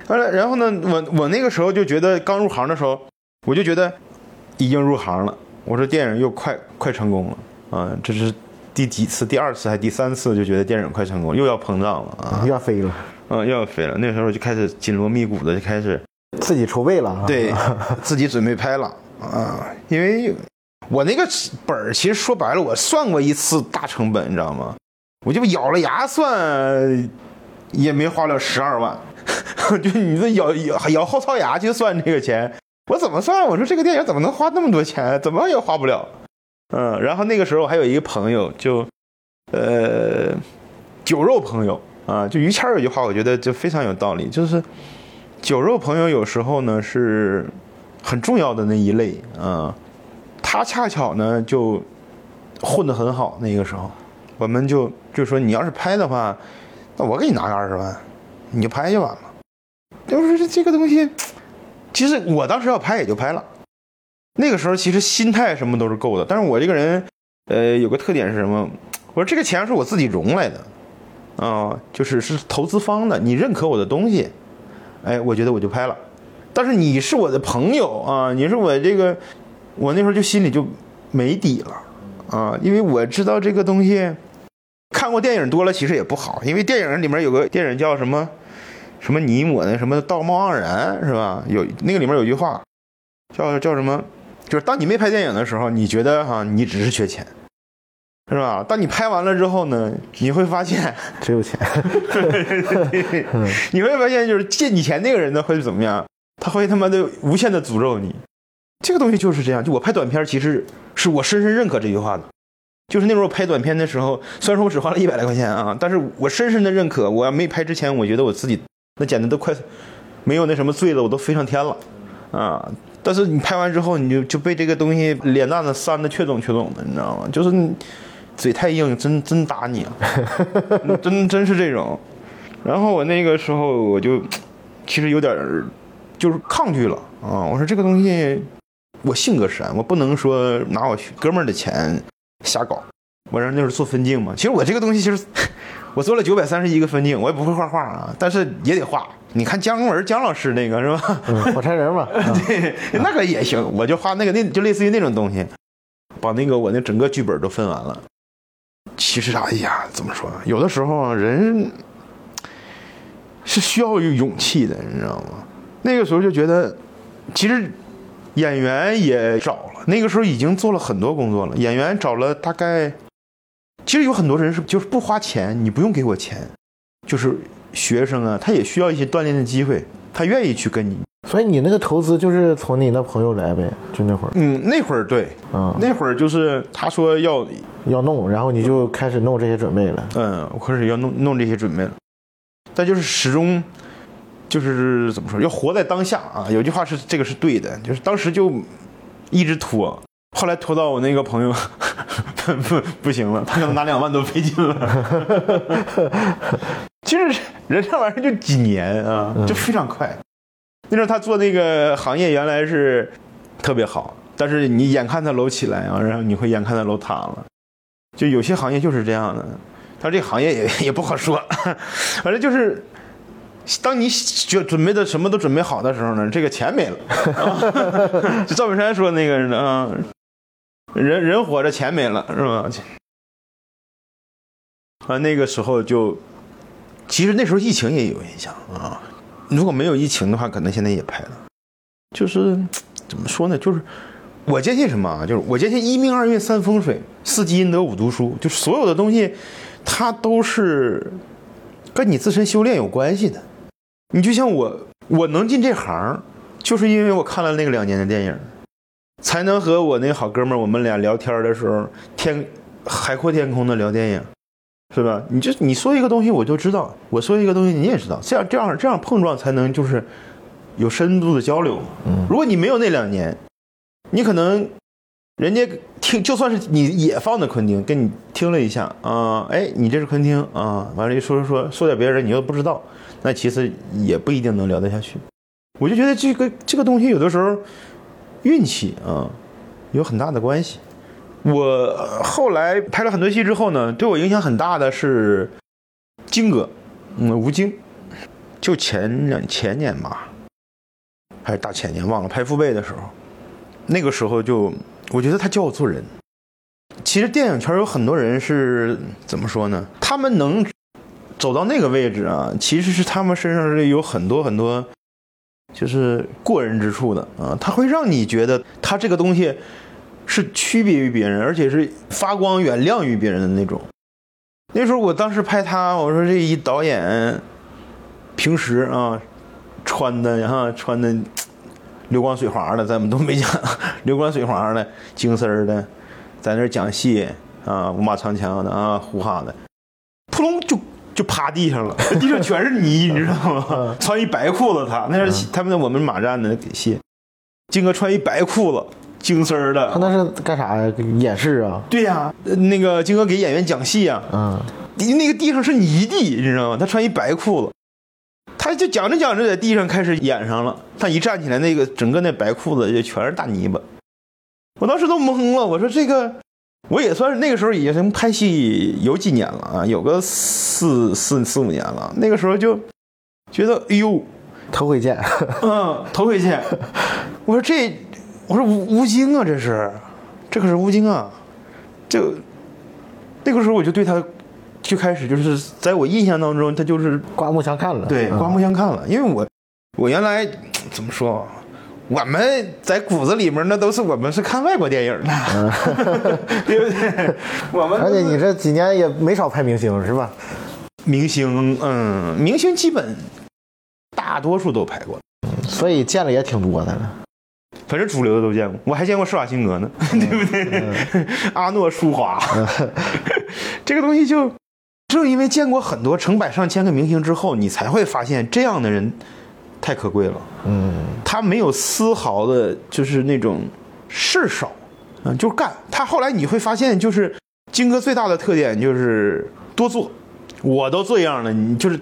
Speaker 1: 完了，然后呢，我我那个时候就觉得刚入行的时候，我就觉得已经入行了，我说电影又快快成功了，啊，这是。第几次？第二次还第三次？就觉得电影快成功，又要膨胀了啊！
Speaker 2: 又要飞了，
Speaker 1: 嗯，又要飞了。那时候就开始紧锣密鼓的就开始
Speaker 2: 自己筹备了，
Speaker 1: 对，自己准备拍了啊。因为我那个本儿，其实说白了，我算过一次大成本，你知道吗？我就咬了牙算，也没花了十二万。就你这咬咬咬后槽牙去算这个钱，我怎么算？我说这个电影怎么能花那么多钱？怎么也花不了。嗯，然后那个时候还有一个朋友，就，呃，酒肉朋友啊，就于谦有句话，我觉得就非常有道理，就是酒肉朋友有时候呢是很重要的那一类啊，他恰巧呢就混得很好，那个时候我们就就说你要是拍的话，那我给你拿个二十万，你就拍就完了。就是这个东西，其实我当时要拍也就拍了。那个时候其实心态什么都是够的，但是我这个人，呃，有个特点是什么？我说这个钱是我自己融来的，啊，就是是投资方的，你认可我的东西，哎，我觉得我就拍了。但是你是我的朋友啊，你是我这个，我那时候就心里就没底了啊，因为我知道这个东西，看过电影多了其实也不好，因为电影里面有个电影叫什么什么你我的什么道貌岸然是吧？有那个里面有句话，叫叫什么？就是当你没拍电影的时候，你觉得哈你只是缺钱，是吧？当你拍完了之后呢，你会发现
Speaker 2: 只有钱。
Speaker 1: 你会发现就是借你钱那个人呢会怎么样？他会他妈的无限的诅咒你。这个东西就是这样。就我拍短片，其实是我深深认可这句话的。就是那时候拍短片的时候，虽然说我只花了一百来块钱啊，但是我深深的认可。我要没拍之前，我觉得我自己那简直都快没有那什么罪了，我都飞上天了啊。但是你拍完之后，你就就被这个东西脸蛋子扇的缺肿缺肿的，你知道吗？就是你嘴太硬，真真打你啊！真真是这种。然后我那个时候我就其实有点就是抗拒了啊！我说这个东西我性格闪，我不能说拿我哥们儿的钱瞎搞。我让那时做分镜嘛，其实我这个东西其实 我做了九百三十一个分镜，我也不会画画啊，但是也得画。你看姜文姜老师那个是吧？
Speaker 2: 火柴人嘛，
Speaker 1: 对，那个也行。我就画那个那就类似于那种东西，把那个我那整个剧本都分完了。其实哎呀，怎么说？有的时候人是需要有勇气的，你知道吗？那个时候就觉得，其实演员也找了，那个时候已经做了很多工作了。演员找了大概，其实有很多人是就是不花钱，你不用给我钱，就是。学生啊，他也需要一些锻炼的机会，他愿意去跟你。
Speaker 2: 所以你那个投资就是从你那朋友来呗，就那会儿。
Speaker 1: 嗯，那会儿对，
Speaker 2: 嗯，
Speaker 1: 那会儿就是他说要
Speaker 2: 要弄，然后你就开始弄这些准备了。
Speaker 1: 嗯，我开始要弄弄这些准备了。但就是始终就是怎么说，要活在当下啊。有句话是这个是对的，就是当时就一直拖，后来拖到我那个朋友不 不行了，他可能拿两万都费劲了。其实人这玩意儿就几年啊，就非常快。那时候他做那个行业原来是特别好，但是你眼看他楼起来啊，然后你会眼看他楼塌了。就有些行业就是这样的，他这行业也 也不好说。反正就是，当你就准备的什么都准备好的时候呢，这个钱没了。就赵本山说那个啊，人人活着钱没了是吧？啊，那个时候就。其实那时候疫情也有影响啊，如果没有疫情的话，可能现在也拍了。就是 怎么说呢？就是我坚信什么啊？就是我坚信一命二运三风水四积阴德五读书，就所有的东西，它都是跟你自身修炼有关系的。你就像我，我能进这行，就是因为我看了那个两年的电影，才能和我那好哥们儿，我们俩聊天的时候，天海阔天空的聊电影，是吧？你就你说一个东西，我就知道；我说一个东西，你也知道。这样这样这样碰撞，才能就是有深度的交流。嗯如果你没有那两年，你可能人家听，就算是你也放的昆汀，跟你听了一下啊，哎，你这是昆汀啊，完了一说说说说点别人，你又不知道，那其实也不一定能聊得下去。我就觉得这个这个东西有的时候运气啊有很大的关系。我后来拍了很多戏之后呢，对我影响很大的是金哥，嗯，吴京，就前两前年吧，还是大前年忘了拍《父辈》的时候，那个时候就我觉得他教我做人。其实电影圈有很多人是怎么说呢？他们能走到那个位置啊，其实是他们身上是有很多很多就是过人之处的啊，他会让你觉得他这个东西是区别于别人，而且是发光远亮于别人的那种。那时候我当时拍他，我说这一导演平时啊穿的哈穿的流光水滑的，咱们都没讲 流光水滑的精丝儿的，在那讲戏啊五马长枪的啊呼哈的，扑通就就趴地上了，地上全是泥，你知道吗？穿一白裤子他，那是他们在我们马站的给戏，金哥穿一白裤子，精丝儿的
Speaker 2: 他，那是干啥呀？演示啊？
Speaker 1: 对呀、呃那个金哥给演员讲戏呀、
Speaker 2: 嗯，
Speaker 1: 地那个地上是泥地，你知道吗？他穿一白裤子，他就讲着讲着在地上开始演上了。他一站起来，那个整个那白裤子就全是大泥巴。我当时都懵了，我说这个，我也算是那个时候已经拍戏有几年了啊，有个四四四五年了。那个时候就觉得，哎呦，
Speaker 2: 头回见。
Speaker 1: 嗯，头回见。我说这，我说吴吴京啊，这是，这可是吴京啊，就那个时候我就对他，就开始就是在我印象当中，他就是
Speaker 2: 刮目相看了。嗯
Speaker 1: 对刮目相看了，因为我我原来怎么说，我们在骨子里面那都是我们是看外国电影的，对不对？我们
Speaker 2: 而且你这几年也没少拍明星是吧？
Speaker 1: 明星，嗯，明星基本大多数都拍过。
Speaker 2: 所以见了也挺多的了。
Speaker 1: 反正主流的都见过，我还见过施瓦辛格呢，对不对？阿诺舒华，这个东西就正因为见过很多成百上千个明星之后，你才会发现这样的人太可贵了。
Speaker 2: 嗯，
Speaker 1: 他没有丝毫的，就是那种事少，嗯，就干。他后来你会发现，就是金哥最大的特点就是多做，我都这样了，你就是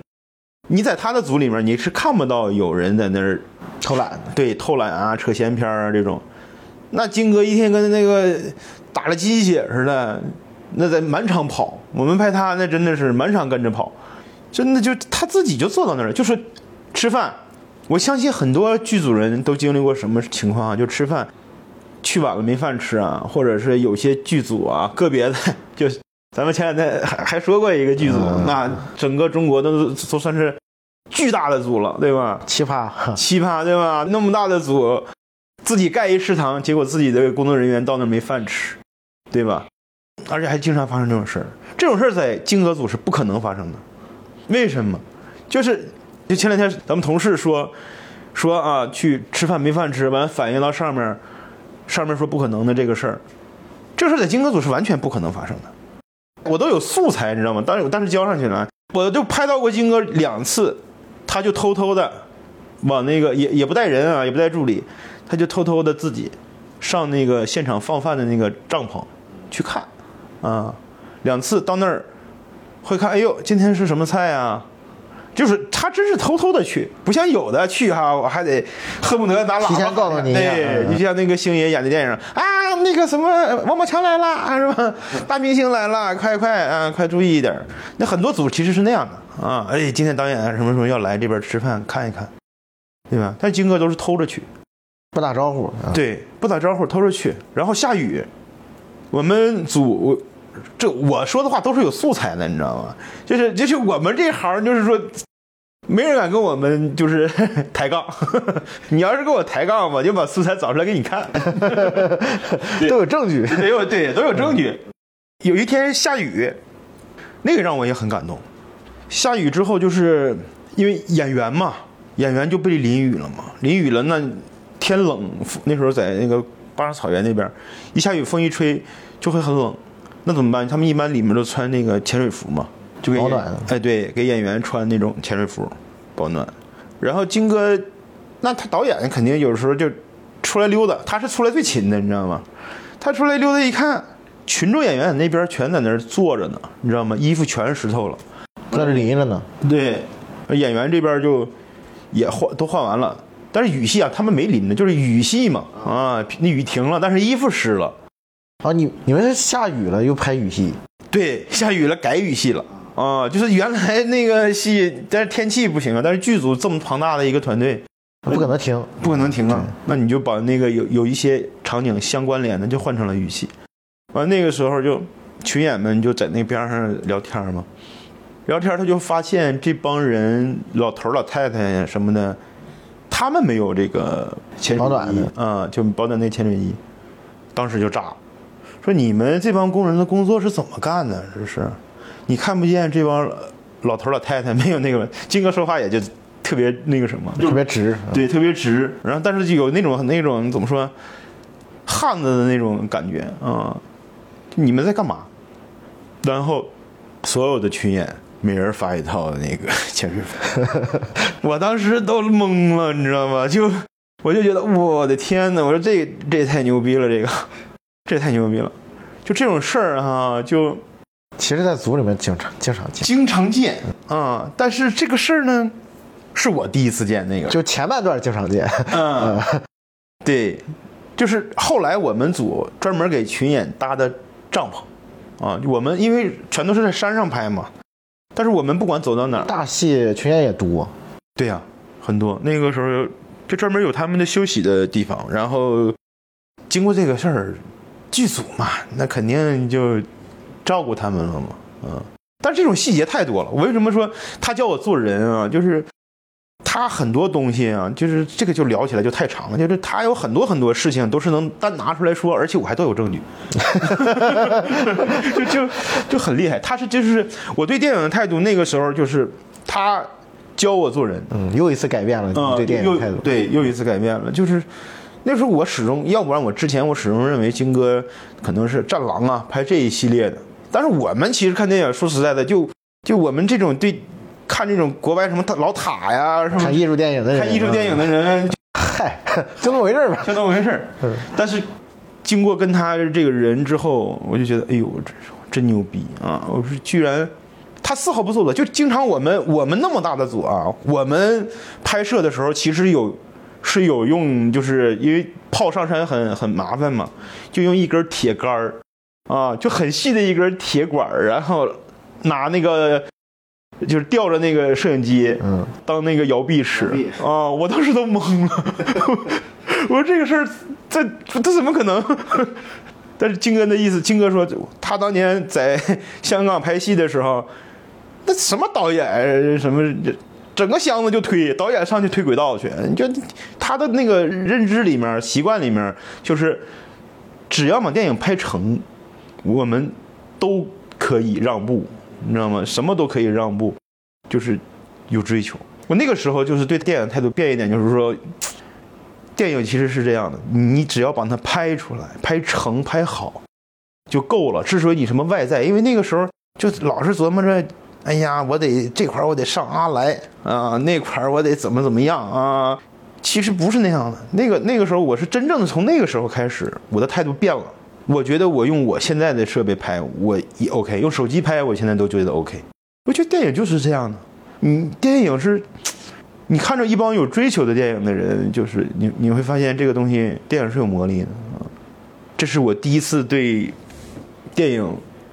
Speaker 1: 你在他的组里面，你是看不到有人在那儿
Speaker 2: 偷懒。
Speaker 1: 对偷懒啊、扯闲篇儿啊这种。那金哥一天跟那个打了鸡血似的，那在满场跑。我们拍他那真的是满场跟着跑，真的就他自己就坐到那儿了，就是吃饭。我相信很多剧组人都经历过什么情况啊？就吃饭去晚了没饭吃啊，或者是有些剧组啊，个别的 就咱们前两天还还说过一个剧组，那整个中国都都算是巨大的组了，对吧？
Speaker 2: 奇葩，
Speaker 1: 奇葩对吧？那么大的组，自己盖一食堂，结果自己的工作人员到那儿没饭吃，对吧？而且还经常发生这种事儿，这种事儿在金额组是不可能发生的。为什么？就是就前两天咱们同事说说啊，去吃饭没饭吃，完反映到上面，上面说不可能的这个事儿，这个事儿在金额组是完全不可能发生的。我都有素材，你知道吗？当时我当时交上去了，我就拍到过金哥两次，他就偷偷的往那个也也不带人啊，也不带助理，他就偷偷的自己上那个现场放饭的那个帐篷去看，啊，两次到那儿会看，哎呦，今天是什么菜啊？就是他真是偷偷的去，不像有的去哈，我还得恨不得拿喇叭
Speaker 2: 提前告诉你
Speaker 1: 对，
Speaker 2: 嗯
Speaker 1: 就像那个星爷演的电影啊，那个什么王宝强来了 是吧？大明星来了，快快啊，快注意一点。那很多组其实是那样的啊，哎，今天导演什么什么要来这边吃饭看一看，对吧？但金哥都是偷着去，
Speaker 2: 不打招呼。啊
Speaker 1: 对，不打招呼偷着去，然后下雨，我们组我这我说的话都是有素材的，你知道吗？就是就是我们这行就是说，没人敢跟我们就是 抬杠。你要是跟我抬杠，我就把素材找出来给你看，
Speaker 2: 都有证据。
Speaker 1: 得有对都有证据。有一天下雨，那个让我也很感动。下雨之后，就是因为演员嘛，演员就被淋雨了嘛，淋雨了那天冷，那时候在那个巴沙草原那边，一下雨风一吹就会很冷，那怎么办？他们一般里面都穿那个潜水服嘛，就给
Speaker 2: 保暖的
Speaker 1: 哎，对，给演员穿那种潜水服保暖。然后金哥，那他导演肯定有时候就出来溜达，他是出来最勤的，你知道吗？他出来溜达一看，群众演员在那边全在那儿坐着呢，你知道吗？衣服全湿透了。
Speaker 2: 在这淋着呢。
Speaker 1: 对，演员这边就也换都换完了，但是雨戏啊，他们没淋呢，就是雨戏嘛啊，那雨停了，但是衣服湿了。
Speaker 2: 啊，你你们是下雨了又拍雨戏，
Speaker 1: 对，下雨了改雨戏了。啊，就是原来那个戏，但是天气不行啊，但是剧组这么庞大的一个团队，
Speaker 2: 不可能停。
Speaker 1: 不可能停啊，那你就把那个有有一些场景相关联的就换成了雨戏，完那个时候就群演们就在那边上聊天嘛，聊天他就发现这帮人老头老太太什么的，他们没有这个
Speaker 2: 保暖
Speaker 1: 的啊、就保暖内潜水衣，当时就炸了，说你们这帮工人的工作是怎么干的？这是，你看不见这帮老头老太太没有那个金哥说话也就特别那个什么，
Speaker 2: 特别直，
Speaker 1: 对，特别直，然后但是就有那种那种怎么说，汉子的那种感觉啊、你们在干嘛？然后所有的群演每人发一套那个 潜水服，我当时都懵了，你知道吗？就我就觉得我的天哪！我说这这也太牛逼了，这个这也太牛逼了！就这种事儿哈，就
Speaker 2: 其实，在组里面经常经常见。
Speaker 1: 经常见。啊、但是这个事儿呢，是我第一次见那个，
Speaker 2: 就前半段经常见，
Speaker 1: 嗯，对，就是后来我们组专门给群演搭的帐篷，啊，我们因为全都是在山上拍嘛，但是我们不管走到哪儿，
Speaker 2: 大戏群演也多，
Speaker 1: 对呀、很多。那个时候就专门有他们的休息的地方，然后经过这个事儿，剧组嘛，那肯定就照顾他们了嘛，嗯，但这种细节太多了。我为什么说他教我做人啊？就是他很多东西啊，就是这个就聊起来就太长了，就是他有很多很多事情都是能单拿出来说，而且我还都有证据，就就就很厉害。他是就是我对电影的态度，那个时候就是他教我做人，
Speaker 2: 嗯，又一次改变了
Speaker 1: 啊，
Speaker 2: 你对电影的态度。
Speaker 1: 对，又一次改变了。就是那时候我始终，要不然我之前我始终认为金哥可能是战狼啊，拍这一系列的。但是我们其实看电影，说实在的，就就我们这种对看这种国外什么大老塔呀，什么
Speaker 2: 看艺术电影的人，
Speaker 1: 看艺术电影的人，
Speaker 2: 嗨，就那么回事儿吧。
Speaker 1: 就那么回事儿。但是经过跟他这个人之后，我就觉得，哎呦，真是真牛逼啊！我说居然。他丝毫不做作，就经常我们我们那么大的组啊，我们拍摄的时候其实有是有用，就是因为炮上山很很麻烦嘛，就用一根铁杆儿啊，就很细的一根铁管儿，然后拿那个就是吊着那个摄影机，
Speaker 2: 嗯，
Speaker 1: 当那个摇臂使啊，我当时都懵了，我说这个事儿这这怎么可能？但是金哥的意思，金哥说他当年在香港拍戏的时候，那什么导演什么，整个箱子就推，导演上去推轨道去，你就他的那个认知里面、习惯里面，就是只要把电影拍成，我们都可以让步，你知道吗？什么都可以让步，就是有追求。我那个时候就是对电影态度变一点，就是说，电影其实是这样的，你只要把它拍出来、拍成、拍好就够了。至于你什么外在，因为那个时候就老是琢磨着，哎呀，我得这块儿我得上阿来啊，那块儿我得怎么怎么样啊。其实不是那样的，那个那个时候我是真正的从那个时候开始，我的态度变了。我觉得我用我现在的设备拍，我也 OK；用手机拍，我现在都觉得 OK。我觉得电影就是这样的，你电影是，你看着一帮有追求的电影的人，就是你你会发现这个东西，电影是有魔力的啊。这是我第一次对电影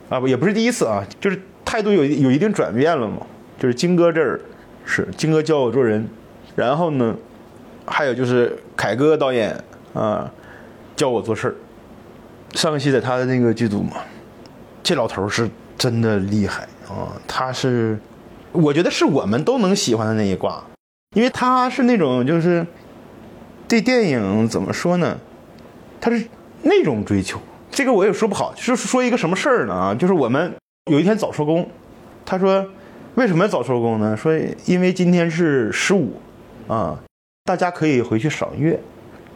Speaker 1: 啊，不也不是第一次啊，就是态度有有一定转变了嘛。就是金哥这儿是金哥教我做人，然后呢，还有就是凯哥导演啊教我做事儿。上个期在他的那个剧组嘛，这老头儿是真的厉害啊！他是，我觉得是我们都能喜欢的那一挂，因为他是那种就是对电影怎么说呢？他是那种追求，这个我也说不好。就是说一个什么事儿呢？啊，就是我们有一天早收工，他说为什么早收工呢？说因为今天是十五啊，大家可以回去赏月。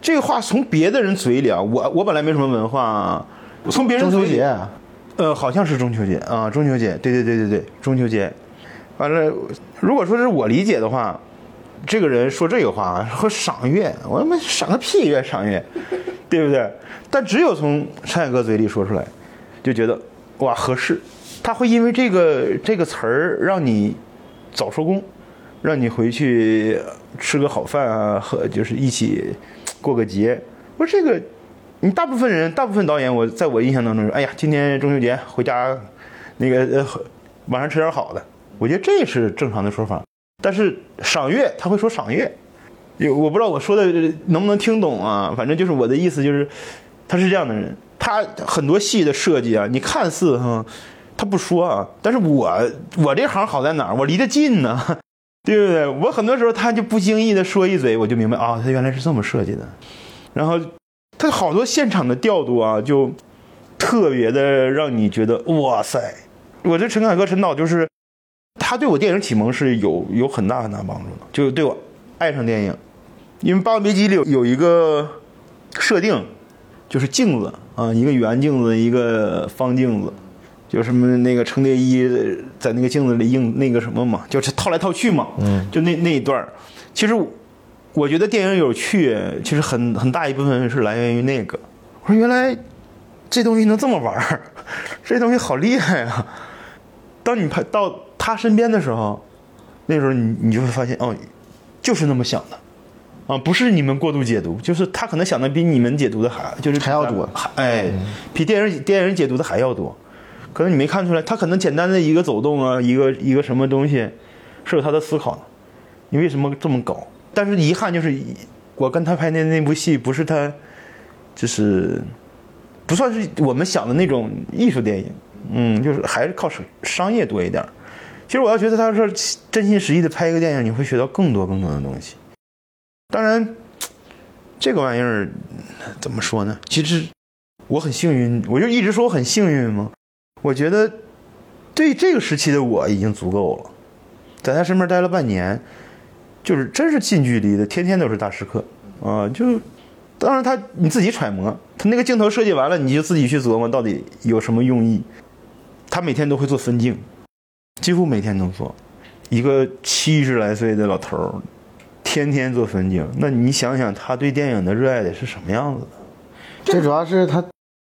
Speaker 1: 这个话从别的人嘴里啊，我我本来没什么文化啊，从别人
Speaker 2: 中秋节，啊
Speaker 1: 呃，好像是中秋节啊，中秋节，对对对对对，中秋节。完了，如果说是我理解的话，这个人说这个话和赏月，我他妈赏个屁月赏月，对不对？但只有从山海哥嘴里说出来，就觉得哇合适。他会因为这个这个词儿让你早收工，让你回去吃个好饭啊，和就是一起过个节。我说这个，你大部分人，大部分导演，我在我印象当中，哎呀，今天中秋节回家，那个呃晚上吃点好的，我觉得这是正常的说法。但是赏月他会说赏月，有我不知道我说的能不能听懂啊？反正就是我的意思就是，他是这样的人，他很多戏的设计啊，你看似哈，他不说啊，但是我我这行好在哪儿？我离得近呢，对不对？我很多时候他就不经意的说一嘴，我就明白啊，他原来是这么设计的。然后他好多现场的调度啊，就特别的让你觉得哇塞！我这陈凯歌陈导就是他对我电影启蒙是有有很大很大帮助的，就对我爱上电影。因为《霸王别姬》里有一个设定，就是镜子啊，一个圆镜子，一个方镜子，就什么那个程蝶衣在那个镜子里映那个什么嘛，就是套来套去嘛，嗯，就那那一段儿其实我觉得电影有趣，其实很很大一部分是来源于那个。我说原来这东西能这么玩儿，这东西好厉害啊！当你拍到他身边的时候，那时候你你就会发现，哦，就是那么想的，啊，不是你们过度解读，就是他可能想的比你们解读的还就是
Speaker 2: 还要多
Speaker 1: 还哎，比电影电影解读的还要多。可能你没看出来，他可能简单的一个走动啊，一个一个什么东西，是有他的思考的。你为什么这么搞？但是遗憾就是，我跟他拍的那部戏不是他，就是不算是我们想的那种艺术电影，嗯，就是还是靠商商业多一点。其实我要觉得他说真心实意的拍一个电影，你会学到更多更多的东西。当然，这个玩意儿怎么说呢？其实我很幸运，我就一直说我很幸运嘛。我觉得对这个时期的我已经足够了，在他身边待了半年，就是真是近距离的，天天都是大师课啊、就当然他你自己揣摩，他那个镜头设计完了，你就自己去琢磨到底有什么用意。他每天都会做分镜，几乎每天都做。一个七十来岁的老头儿，天天做分镜，那你想想他对电影的热爱得是什么样子的？
Speaker 2: 这主要是他，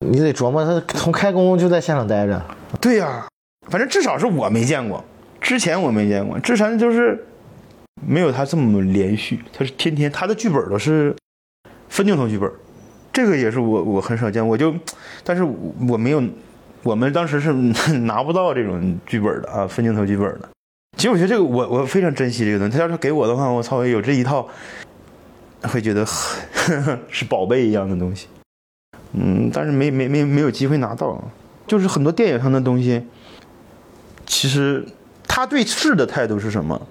Speaker 2: 你得琢磨他从开工就在现场待着，
Speaker 1: 对呀、反正至少是我没见过，之前我没见过，之前就是没有他这么连续，他是天天他的剧本都是分镜头剧本，这个也是我我很少见，我就，但是我没有，我们当时是 拿不到这种剧本的啊，分镜头剧本的。其实我觉得这个我我非常珍惜这个东西，他要是给我的话，我操，有这一套，会觉得 是宝贝一样的东西。嗯，但是没没没没有机会拿到，就是很多电影上的东西，其实他对事的态度是什么？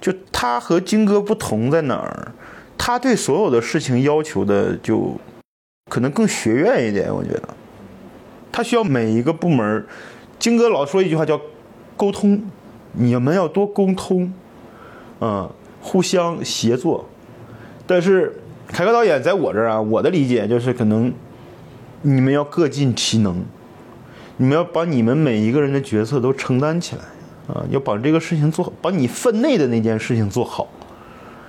Speaker 1: 就他和金哥不同在哪儿？他对所有的事情要求的就可能更学院一点，我觉得，他需要每一个部门。金哥老说一句话叫沟通，你们要多沟通，嗯，互相协作。但是凯歌导演在我这儿啊，我的理解就是可能你们要各尽其能，你们要把你们每一个人的角色都承担起来啊，要把这个事情做好，把你分内的那件事情做好，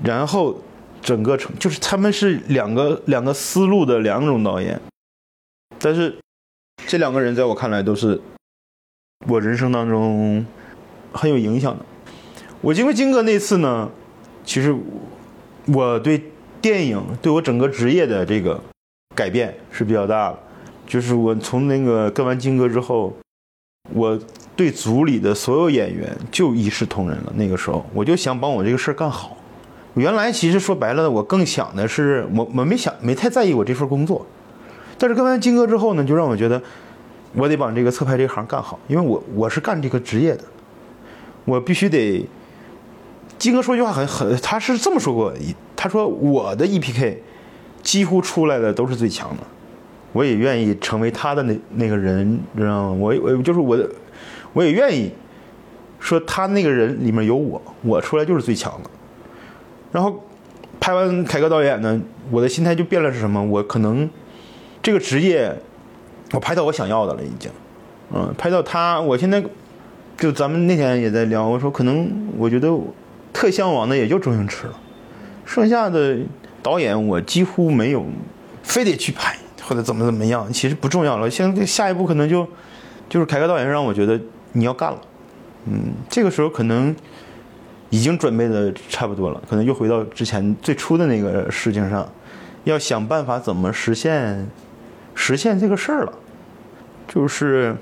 Speaker 1: 然后整个成就是他们是两个两个思路的两种导演，但是这两个人在我看来都是我人生当中很有影响的。我经过金哥那次呢，其实我对电影对我整个职业的这个改变是比较大的。就是我从那个跟完金哥之后，我对组里的所有演员就一视同仁了。那个时候，我就想把我这个事儿干好。原来其实说白了，我更想的是，我我没想没太在意我这份工作，但是跟完金哥之后呢，就让我觉得我得把这个侧拍这行干好，因为我我是干这个职业的，我必须得。金哥说句话很很，他是这么说过，他说我的 EPK 几乎出来的都是最强的，我也愿意成为他的那那个人，知道吗？我我就是我的，我也愿意说他那个人里面有我，我出来就是最强的。然后拍完凯歌导演呢，我的心态就变了是什么？我可能这个职业，我拍到我想要的了，已经，嗯，拍到他，我现在就咱们那天也在聊，我说可能我觉得特向往的也就周星驰了，剩下的导演我几乎没有非得去拍或者怎么怎么样，其实不重要了。现在下一步可能就就是凯歌导演让我觉得你要干了，嗯，这个时候可能。已经准备的差不多了，可能又回到之前最初的那个事情上，要想办法怎么实现，实现这个事儿了，就是，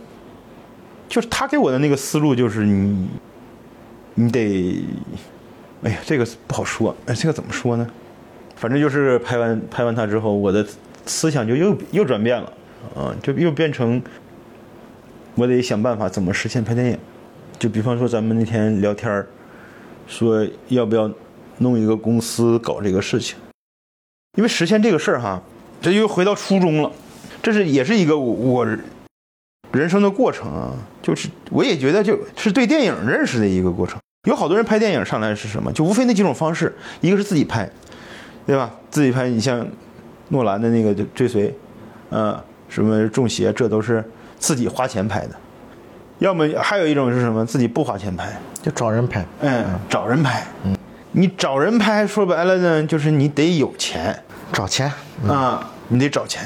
Speaker 1: 就是他给我的那个思路就是你，你得，哎呀，这个不好说，哎，这个怎么说呢？反正就是拍完拍完他之后，我的思想就又又转变了，啊，就又变成，我得想办法怎么实现拍电影，就比方说咱们那天聊天儿。说要不要弄一个公司搞这个事情？因为实现这个事儿哈，这又回到初中了。这是也是一个我人生的过程啊。就是我也觉得就是对电影认识的一个过程。有好多人拍电影上来是什么？就无非那几种方式，一个是自己拍，对吧？自己拍，你像诺兰的那个《追随》，啊，什么《中邪》，这都是自己花钱拍的。要么还有一种是什么？自己不花钱拍，
Speaker 2: 就找人拍。
Speaker 1: 嗯，找人拍。嗯，你找人拍，说白了呢，就是你得有钱，
Speaker 2: 找钱
Speaker 1: 啊，你得找钱。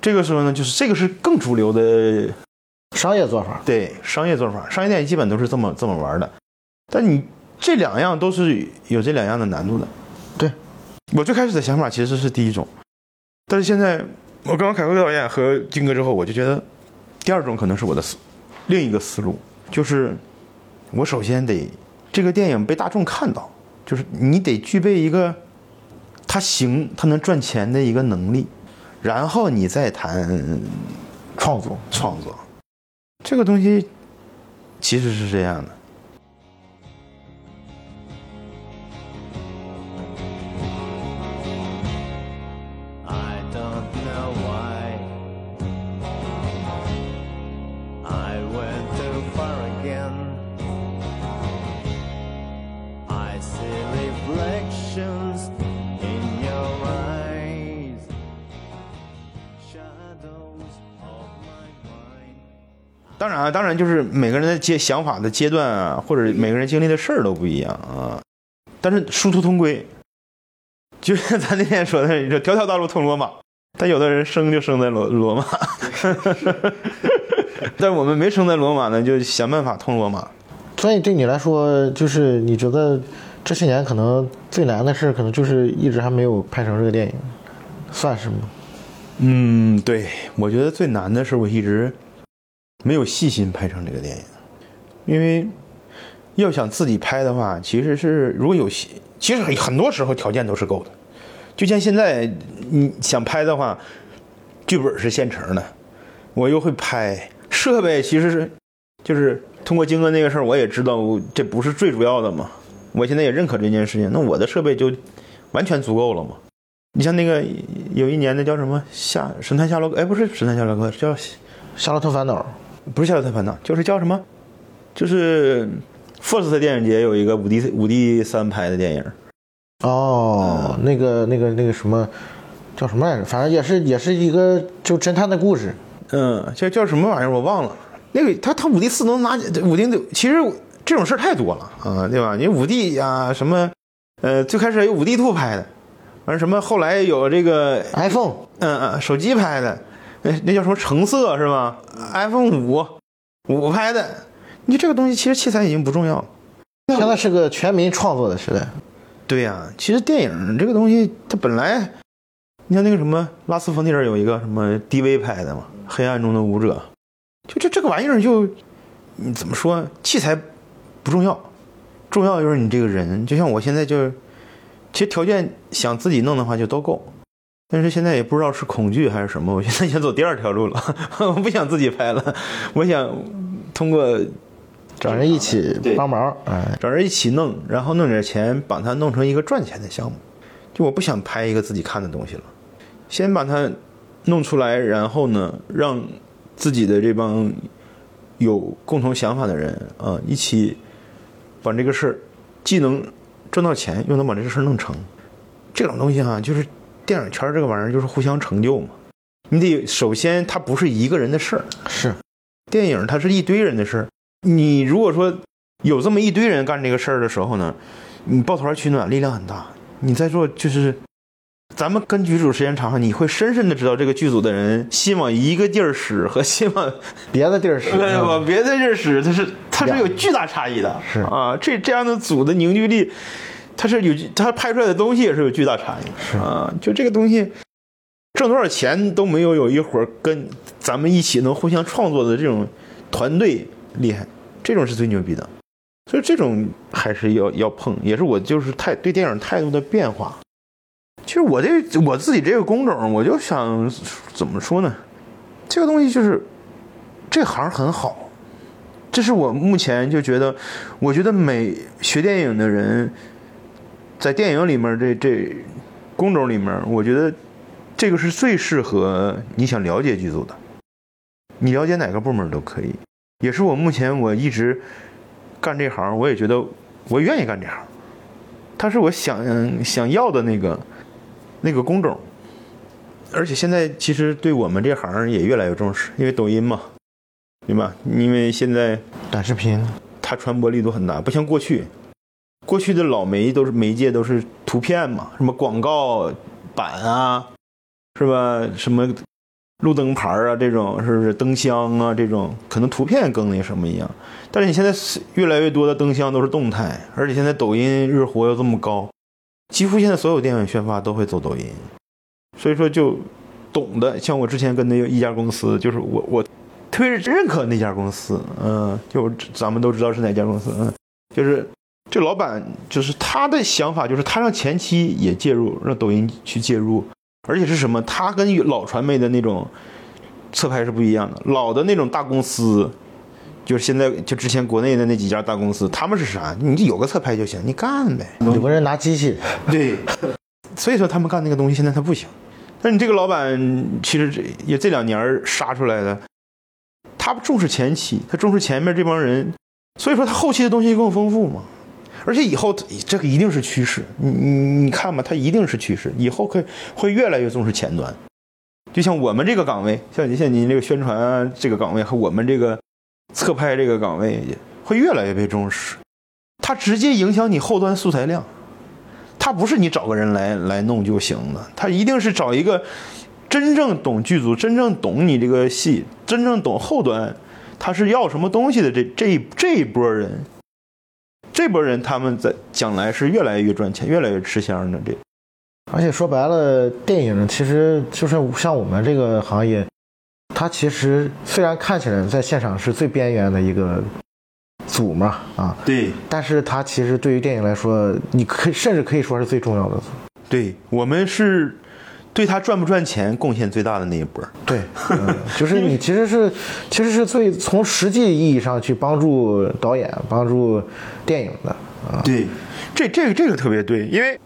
Speaker 1: 这个时候呢，就是这个是更主流的
Speaker 2: 商业做法。
Speaker 1: 对，商业做法，商业电影基本都是这么这么玩的。但你这两样都是有这两样的难度的。
Speaker 2: 对，
Speaker 1: 我最开始的想法其实是第一种，但是现在我跟完凯哥导演和金哥之后，我就觉得第二种可能是我的思。另一个思路就是，我首先得这个电影被大众看到，就是你得具备一个它行它能赚钱的一个能力，然后你再谈
Speaker 2: 创作
Speaker 1: 创作，这个东西其实是这样的。当然啊，当然就是每个人的阶想法的阶段啊，或者每个人经历的事儿都不一样啊。但是殊途同归，就像咱那天说的，你说条条大路通罗马，但有的人生就生在罗罗马，但我们没生在罗马呢，就想办法通罗马。
Speaker 2: 所以对你来说，就是你觉得这些年可能最难的事，可能就是一直还没有拍成这个电影，算是吗？
Speaker 1: 嗯，对，我觉得最难的是我一直。没有细心拍成这个电影，因为要想自己拍的话，其实是如果有其实很多时候条件都是够的。就像现在你想拍的话，剧本是现成的，我又会拍，设备其实是就是通过金哥那个事儿，我也知道这不是最主要的嘛。我现在也认可这件事情，那我的设备就完全足够了嘛。你像那个有一年的叫什么夏神探夏洛克，哎，不是神探夏洛克，叫
Speaker 2: 夏洛特烦恼。
Speaker 1: 不是《夏洛特烦恼》，就是叫什么？就是 First 电影节有一个五 D 五 D 三拍的电影。
Speaker 2: 哦，那个那个那个什么叫什么来着？反正也是也是一个就侦探的故事。
Speaker 1: 嗯，叫叫什么玩意儿我忘了。那个他他五 D 四能拿五 D 六其实这种事儿太多了啊，对吧？你五 D 啊什么？呃，最开始有五 D Two 拍的，完什么后来有这个
Speaker 2: iPhone，
Speaker 1: 嗯嗯，手机拍的。那那叫什么成色是吗？iPhone 五五拍的，你这个东西其实器材已经不重要了。
Speaker 2: 现在是个全民创作的时代。
Speaker 1: 对呀，其实电影这个东西，它本来，你像那个什么拉斯冯提尔有一个什么 DV 拍的嘛，《黑暗中的舞者》，就这这个玩意儿就，你怎么说？器材不重要，重要就是你这个人。就像我现在就，其实条件想自己弄的话就都够。但是现在也不知道是恐惧还是什么，我现在想走第二条路了，我不想自己拍了，我想通过
Speaker 2: 找人一起帮忙，哎，
Speaker 1: 找人一起弄，然后弄点钱，把它弄成一个赚钱的项目。就我不想拍一个自己看的东西了，先把它弄出来，然后呢，让自己的这帮有共同想法的人啊，一起把这个事儿既能挣到钱，又能把这个事儿弄成。这种东西哈，就是。电影圈这个玩意儿就是互相成就嘛。你得首先它不是一个人的事儿，
Speaker 2: 是
Speaker 1: 电影它是一堆人的事儿。你如果说有这么一堆人干这个事儿的时候呢，你抱团取暖力量很大。你在做就是，咱们跟剧组时间长了，你会深深的知道这个剧组的人心往一个地儿使和心往
Speaker 2: 别的地儿使
Speaker 1: 往别的地儿使，它是它是有巨大差异的。
Speaker 2: 是
Speaker 1: 啊，这这样的组的凝聚力，它是有它拍出来的东西也是有巨大差异。
Speaker 2: 是
Speaker 1: 啊，就这个东西。挣多少钱都没有有一伙儿跟咱们一起能互相创作的这种团队厉害，这种是最牛逼的。所以这种还是要要碰，也是我就是态对电影态度的变化。其实我这我自己这个工种，我就想怎么说呢？这个东西就是这行很好，这是我目前就觉得，我觉得每学电影的人，在电影里面这这工种里面，我觉得。这个是最适合你想了解剧组的，你了解哪个部门都可以，也是我目前我一直干这行，我也觉得我愿意干这行，它是我想想要的那个那个工种，而且现在其实对我们这行也越来越重视，因为抖音嘛，对吧？因为现在
Speaker 2: 短视频，
Speaker 1: 它传播力度很大，不像过去，过去的老媒都是媒介都是图片嘛，什么广告板啊。是吧？什么路灯牌啊，这种是不是灯箱啊？这种可能图片更那什么一样。但是你现在越来越多的灯箱都是动态，而且现在抖音日活又这么高，几乎现在所有电影宣发都会走抖音。所以说，就懂的，像我之前跟那一家公司，就是我我特别认可那家公司，嗯，就咱们都知道是哪家公司，嗯，就是这老板就是他的想法，就是他让前期也介入，让抖音去介入。而且是什么？他跟老传媒的那种侧拍是不一样的。老的那种大公司，就是现在就之前国内的那几家大公司，他们是啥？你有个侧拍就行，你干呗。
Speaker 2: 有个人拿机器，
Speaker 1: 对。所以说他们干那个东西现在他不行。但你这个老板其实这也这两年杀出来的，他重视前期，他重视前面这帮人，所以说他后期的东西更丰富嘛。而且以后这个一定是趋势，你你你看吧，它一定是趋势，以后会会越来越重视前端。就像我们这个岗位，像你像您这个宣传啊这个岗位和我们这个侧拍这个岗位，会越来越被重视。它直接影响你后端素材量，它不是你找个人来来弄就行的，它一定是找一个真正懂剧组、真正懂你这个戏、真正懂后端，他是要什么东西的这这这一波人。这波人他们在将来是越来越赚钱、越来越吃香的。这，
Speaker 2: 而且说白了，电影其实就是像我们这个行业，它其实虽然看起来在现场是最边缘的一个组嘛，啊，
Speaker 1: 对，
Speaker 2: 但是它其实对于电影来说，你可以甚至可以说是最重要的组。
Speaker 1: 对我们是。对他赚不赚钱贡献最大的那一波，
Speaker 2: 对，嗯、就是你其实是，其实是最从实际意义上去帮助导演、帮助电影的啊。
Speaker 1: 对，这这个这个特别对，因为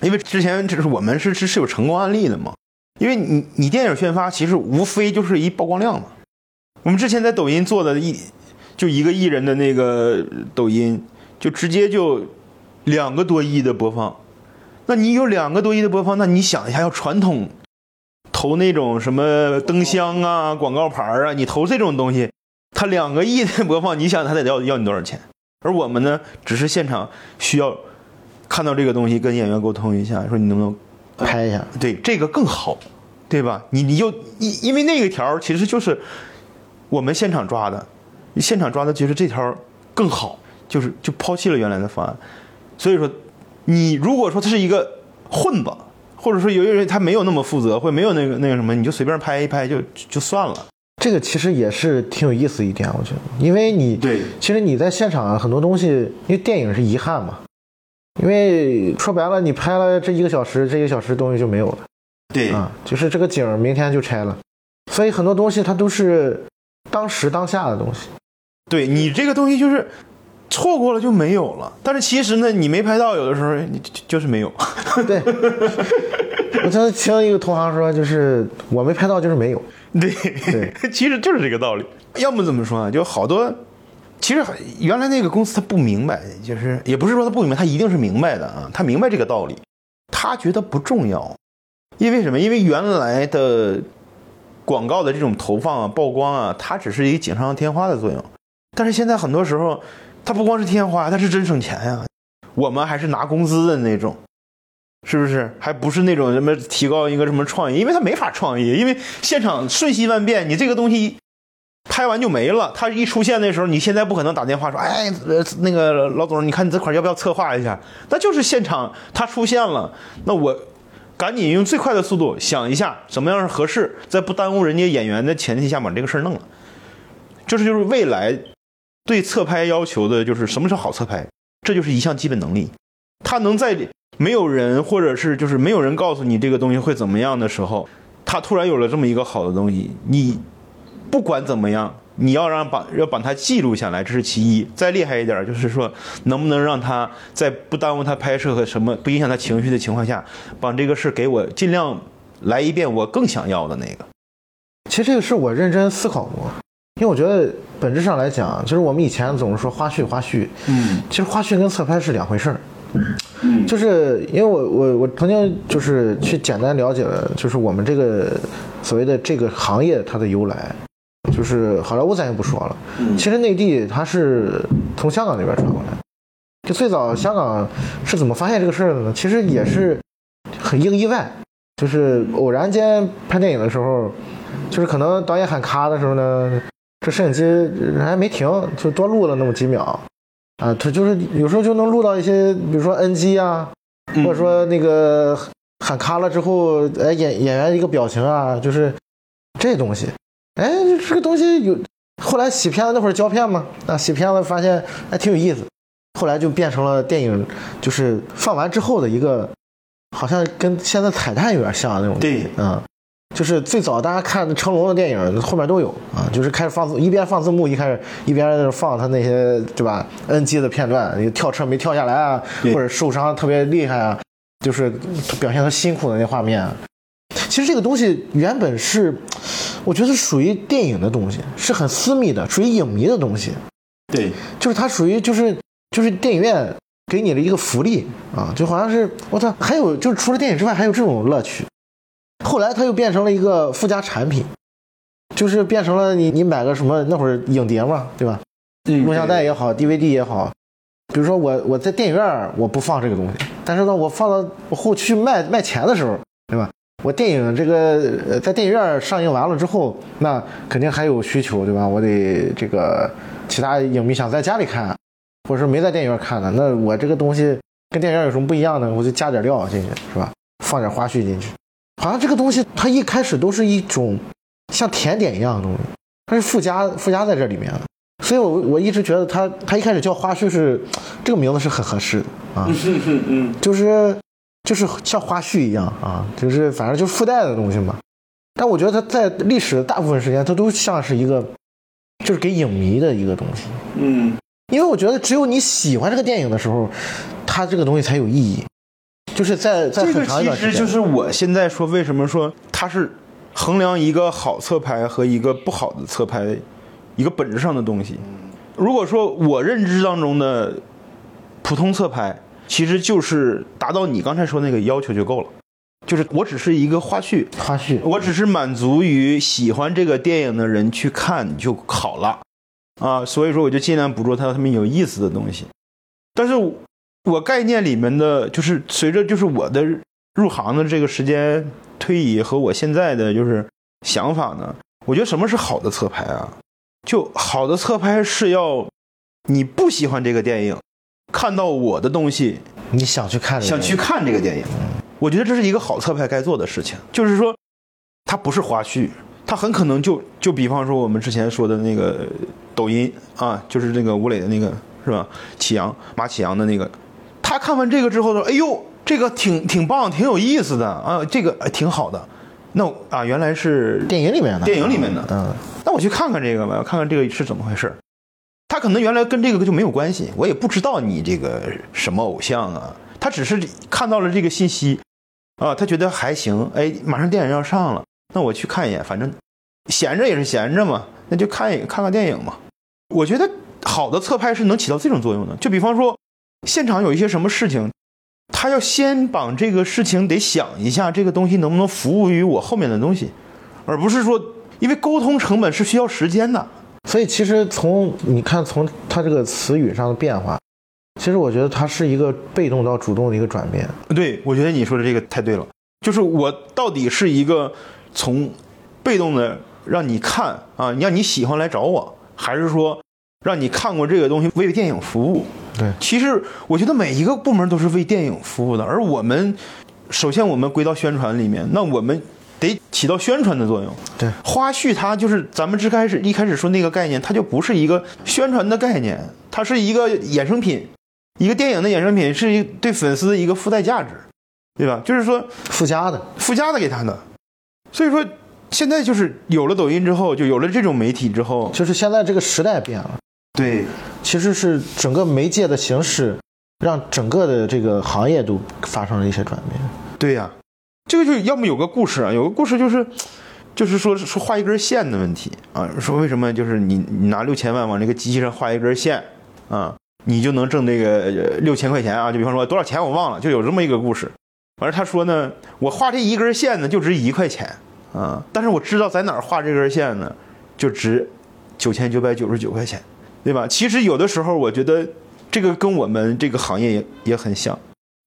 Speaker 1: 因为之前就是我们是是是有成功案例的嘛，因为你你电影宣发其实无非就是一曝光量嘛。我们之前在抖音做的一就一个艺人的那个抖音，就直接就两个多亿的播放。那你有两个多亿的播放，那你想一下，要传统投那种什么灯箱啊、广告牌啊，你投这种东西，它两个亿的播放，你想它得要要你多少钱？而我们呢，只是现场需要看到这个东西，跟演员沟通一下，说你能不能
Speaker 2: 拍一下？
Speaker 1: 对，这个更好，对吧？你你就因因为那个条其实就是我们现场抓的，现场抓的，其实这条更好，就是就抛弃了原来的方案，所以说。你如果说他是一个混子，或者说有些人他没有那么负责，或没有那个那个什么，你就随便拍一拍就就算了。
Speaker 2: 这个其实也是挺有意思一点，我觉得，因为你
Speaker 1: 对，
Speaker 2: 其实你在现场很多东西，因为电影是遗憾嘛，因为说白了，你拍了这一个小时，这一个小时东西就没有了。
Speaker 1: 对
Speaker 2: 啊，就是这个景明天就拆了，所以很多东西它都是当时当下的东西。
Speaker 1: 对你这个东西就是。错过了就没有了，但是其实呢，你没拍到，有的时候你就是没有。
Speaker 2: 对，我曾听一个同行说，就是我没拍到就是没有。
Speaker 1: 对
Speaker 2: 对，
Speaker 1: 其实就是这个道理。要么怎么说呢？就好多，其实原来那个公司他不明白，就是也不是说他不明白，他一定是明白的啊，他明白这个道理，他觉得不重要。因为什么？因为原来的广告的这种投放啊、曝光啊，它只是一个锦上添花的作用。但是现在很多时候，它不光是天花，它是真省钱呀。我们还是拿工资的那种，是不是？还不是那种什么提高一个什么创意，因为它没法创意，因为现场瞬息万变，你这个东西拍完就没了。它一出现的时候，你现在不可能打电话说，哎，那个老总，你看你这块要不要策划一下？那就是现场它出现了，那我赶紧用最快的速度想一下怎么样是合适，在不耽误人家演员的前提下把这个事儿弄了。就是就是未来对侧拍要求的，就是什么是好侧拍，这就是一项基本能力。他能在没有人或者是就是没有人告诉你这个东西会怎么样的时候，他突然有了这么一个好的东西，你不管怎么样，你要让把要把它记录下来，这是其一。再厉害一点，就是说能不能让他在不耽误他拍摄和什么不影响他情绪的情况下，把这个事给我尽量来一遍我更想要的那个。
Speaker 2: 其实这个是我认真思考过，因为我觉得本质上来讲，就是我们以前总是说花絮花絮，
Speaker 1: 嗯
Speaker 2: 其实花絮跟侧拍是两回事儿。
Speaker 1: 嗯
Speaker 2: 就是因为我我我曾经就是去简单了解了，就是我们这个所谓的这个行业它的由来，就是好莱坞咱就不说了，其实内地它是从香港那边传过来。就最早香港是怎么发现这个事儿的呢？其实也是很一个意外，就是偶然间拍电影的时候，就是可能导演喊咔的时候呢，这摄影机人还没停，就多录了那么几秒。啊，他就是有时候就能录到一些，比如说 NG 啊，或者说那个喊卡了之后，哎，演演员一个表情啊，就是这东西，哎，这个东西有。后来洗片子那会儿胶片嘛，啊，洗片子发现还挺有意思，后来就变成了电影，就是放完之后的一个，好像跟现在彩蛋有点像那种。
Speaker 1: 对
Speaker 2: 嗯，就是最早大家看成龙的电影，后面都有啊，就是开始放字，一边放字幕，一开始一边在那放他那些对吧？NG 的片段，你跳车没跳下来啊，或者受伤特别厉害啊，就是表现他辛苦的那画面。其实这个东西原本是，我觉得属于电影的东西，是很私密的，属于影迷的东西。
Speaker 1: 对，
Speaker 2: 就是它属于就是就是电影院给你的一个福利啊，就好像是我操，还有就是除了电影之外还有这种乐趣。后来它又变成了一个附加产品，就是变成了你你买个什么那会儿影碟嘛，对吧？
Speaker 1: 嗯
Speaker 2: 录像带也好，DVD 也好，比如说我我在电影院我不放这个东西，但是呢我放到我后期卖卖钱的时候，对吧？我电影这个呃在电影院上映完了之后，那肯定还有需求，对吧？我得这个其他影迷想在家里看，或者是没在电影院看的，那我这个东西跟电影院有什么不一样呢？我就加点料进去，是吧？放点花絮进去，好像这个东西它一开始都是一种像甜点一样的东西，它是附加附加在这里面的。所以我我一直觉得它它一开始叫花絮是这个名字是很合适的啊，
Speaker 1: 嗯嗯
Speaker 2: 就是就是像花絮一样啊，就是反正就是附带的东西嘛。但我觉得它在历史的大部分时间，它都像是一个就是给影迷的一个东西，
Speaker 1: 嗯，
Speaker 2: 因为我觉得只有你喜欢这个电影的时候，它这个东西才有意义。就是在在
Speaker 1: 这个
Speaker 2: 很长一
Speaker 1: 其
Speaker 2: 段时间，
Speaker 1: 实就是我现在说为什么说它是衡量一个好侧拍和一个不好的侧拍一个本质上的东西。如果说我认知当中的普通侧拍，其实就是达到你刚才说那个要求就够了，就是我只是一个花絮，
Speaker 2: 花絮，
Speaker 1: 我只是满足于喜欢这个电影的人去看就好了，啊，所以说我就尽量捕捉它他们有意思的东西。但是我概念里面的就是随着就是我的入行的这个时间推移和我现在的就是想法呢，我觉得什么是好的侧拍啊？就好的侧拍是要你不喜欢这个电影，看到我的东西，
Speaker 2: 你想去看
Speaker 1: 想去看这个电影。我觉得这是一个好侧拍该做的事情，就是说，它不是花絮，它很可能就就比方说我们之前说的那个抖音啊，就是那个吴磊的那个是吧？启阳马启阳的那个，他看完这个之后说：“哎呦，这个挺挺棒，挺有意思的啊，这个哎挺好的。”那我啊，原来是
Speaker 2: 电影里面的，
Speaker 1: 电影里面的，
Speaker 2: 嗯，
Speaker 1: 那我去看看这个吧，看看这个是怎么回事。他可能原来跟这个就没有关系，我也不知道你这个什么偶像啊，他只是看到了这个信息，啊，他觉得还行，哎，马上电影要上了，那我去看一眼，反正闲着也是闲着嘛，那就看一看看电影嘛。我觉得好的侧拍是能起到这种作用的，就比方说现场有一些什么事情，他要先把这个事情得想一下，这个东西能不能服务于我后面的东西，而不是说，因为沟通成本是需要时间的。
Speaker 2: 所以其实从你看从它这个词语上的变化，其实我觉得它是一个被动到主动的一个转变。
Speaker 1: 对，我觉得你说的这个太对了，就是我到底是一个从被动的让你看啊，让你喜欢来找我，还是说让你看过这个东西为电影服务？
Speaker 2: 对，
Speaker 1: 其实我觉得每一个部门都是为电影服务的，而我们首先我们归到宣传里面，那我们得起到宣传的作用。
Speaker 2: 对，
Speaker 1: 花絮它就是咱们最开始一开始说那个概念，它就不是一个宣传的概念，它是一个衍生品，一个电影的衍生品，是一对粉丝的一个附带价值，对吧？就是说
Speaker 2: 附加的，
Speaker 1: 附加的给他的。所以说现在就是有了抖音之后，就有了这种媒体之后，
Speaker 2: 就是现在这个时代变了。
Speaker 1: 对，
Speaker 2: 其实是整个媒介的形式，让整个的这个行业都发生了一些转变。
Speaker 1: 对呀、这个就要么有个故事啊，有个故事就是，就是说说画一根线的问题啊，说为什么就是你你拿六千万往这个机器上画一根线啊，你就能挣这个六千块钱啊？就比方说多少钱我忘了，就有这么一个故事。完了他说呢，我画这一根线呢就值一块钱啊，但是我知道在哪儿画这根线呢，就值九千九百九十九块钱，对吧？其实有的时候我觉得这个跟我们这个行业也也很像。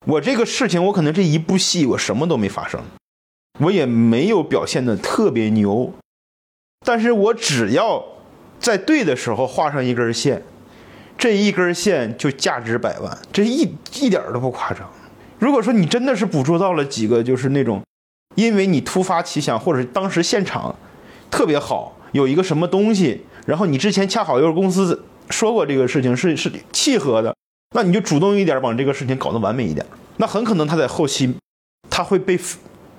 Speaker 1: 我这个事情，我可能这一部戏我什么都没发生，我也没有表现的特别牛，但是我只要在对的时候画上一根线，这一根线就价值百万，这一一点都不夸张。如果说你真的是捕捉到了几个，就是那种，因为你突发奇想，或者当时现场特别好，有一个什么东西，然后你之前恰好又是公司说过这个事情是是契合的，那你就主动一点，把这个事情搞得完美一点。那很可能他在后期，他会被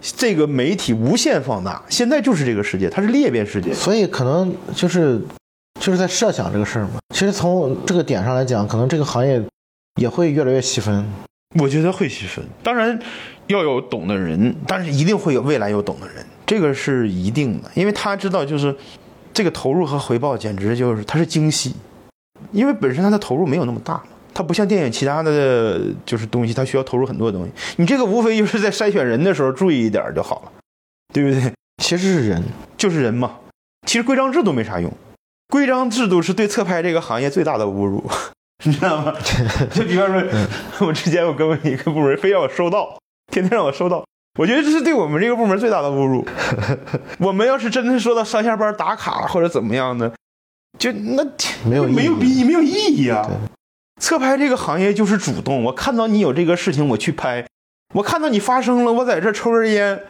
Speaker 1: 这个媒体无限放大。现在就是这个世界，它是裂变世界。
Speaker 2: 所以可能就是就是在设想这个事儿嘛。其实从这个点上来讲，可能这个行业也会越来越细分。
Speaker 1: 我觉得会细分，当然要有懂的人，但是一定会有未来有懂的人，这个是一定的，因为他知道就是这个投入和回报简直就是它是精细，因为本身它的投入没有那么大嘛，它不像电影其他的就是东西，它需要投入很多东西，你这个无非就是在筛选人的时候注意一点就好了，对不对？
Speaker 2: 其实是人，
Speaker 1: 就是人嘛，其实规章制度没啥用，规章制度是对侧拍这个行业最大的侮辱。你知道吗？就比方说，我之前我跟我一个部门非要我收到，天天让我收到，我觉得这是对我们这个部门最大的侮辱。我们要是真的说到上下班打卡或者怎么样的，就那
Speaker 2: 没有意义
Speaker 1: 没有意义，没有意义啊！侧拍这个行业就是主动，我看到你有这个事情，我去拍；我看到你发生了，我在这抽根烟，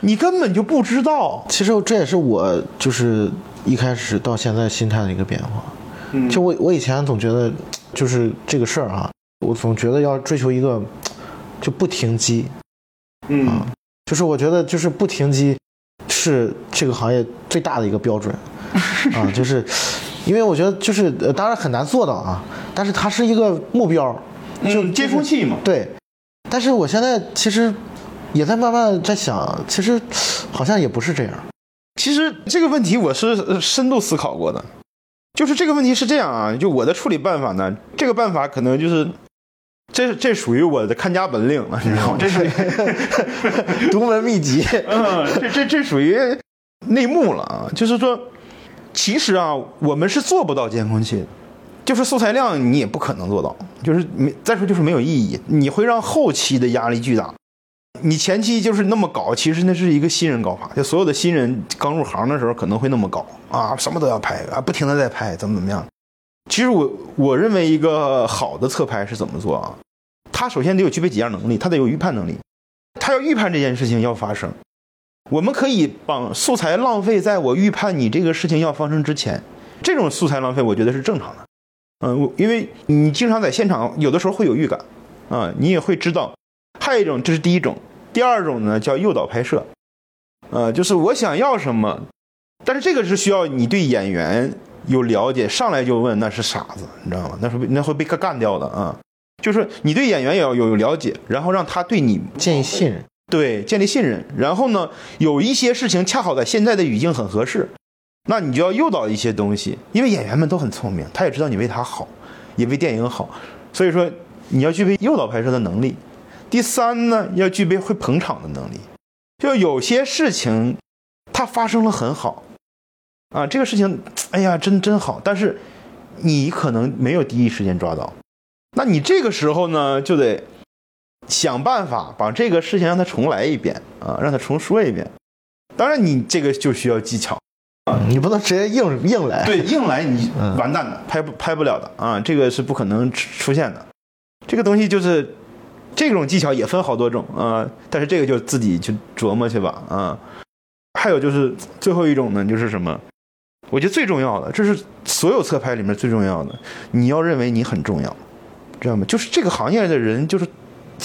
Speaker 1: 你根本就不知道。
Speaker 2: 其实这也是我就是一开始到现在心态的一个变化。
Speaker 1: 嗯。
Speaker 2: 就我我以前总觉得就是这个事儿啊，我总觉得要追求一个就不停机，
Speaker 1: 嗯。
Speaker 2: 就是我觉得就是不停机是这个行业最大的一个标准啊，就是因为我觉得就是呃当然很难做到啊，但是它是一个目标，就
Speaker 1: 嗯接收器嘛。
Speaker 2: 对，但是我现在其实也在慢慢在想，其实好像也不是这样。
Speaker 1: 其实这个问题我是呃深度思考过的，就是这个问题是这样啊，就我的处理办法呢，这个办法可能就是，这这属于我的看家本领了，你知道吗？这属于，
Speaker 2: 独门秘籍，
Speaker 1: 嗯，这这这属于内幕了啊，就是说，其实啊，我们是做不到监控器，就是素材量你也不可能做到，就是没再说就是没有意义，你会让后期的压力巨大。你前期就是那么搞，其实那是一个新人搞法，就所有的新人刚入行的时候可能会那么搞啊，什么都要拍啊，不停的在拍，怎么怎么样。其实我我认为一个好的侧拍是怎么做啊？他首先得有具备几样能力，他得有预判能力，他要预判这件事情要发生。我们可以把素材浪费在我预判你这个事情要发生之前，这种素材浪费我觉得是正常的。嗯，我因为你经常在现场，有的时候会有预感啊，你也会知道。还有一种，这是第一种，第二种呢叫诱导拍摄，呃，就是我想要什么，但是这个是需要你对演员有了解，上来就问那是傻子，你知道吗？那是那会被干掉的啊。就是你对演员也要有了解，然后让他对你
Speaker 2: 建议信任。
Speaker 1: 对建立信任，然后呢，有一些事情恰好在现在的语境很合适，那你就要诱导一些东西，因为演员们都很聪明，他也知道你为他好，也为电影好，所以说你要具备诱导拍摄的能力。第三呢，要具备会捧场的能力。就有些事情，它发生了很好，啊，这个事情，哎呀，真真好，但是你可能没有第一时间抓到，那你这个时候呢，就得想办法把这个事情让他重来一遍啊，让他重说一遍。当然，你这个就需要技巧。
Speaker 2: 你不能直接硬硬来，
Speaker 1: 对，硬来你完蛋的，拍不拍不了的啊，这个是不可能出现的。这个东西就是这种技巧也分好多种啊，但是这个就自己去琢磨去吧啊。还有就是最后一种呢，就是什么？我觉得最重要的，这是所有侧拍里面最重要的，你要认为你很重要，知道吗？就是这个行业的人，就是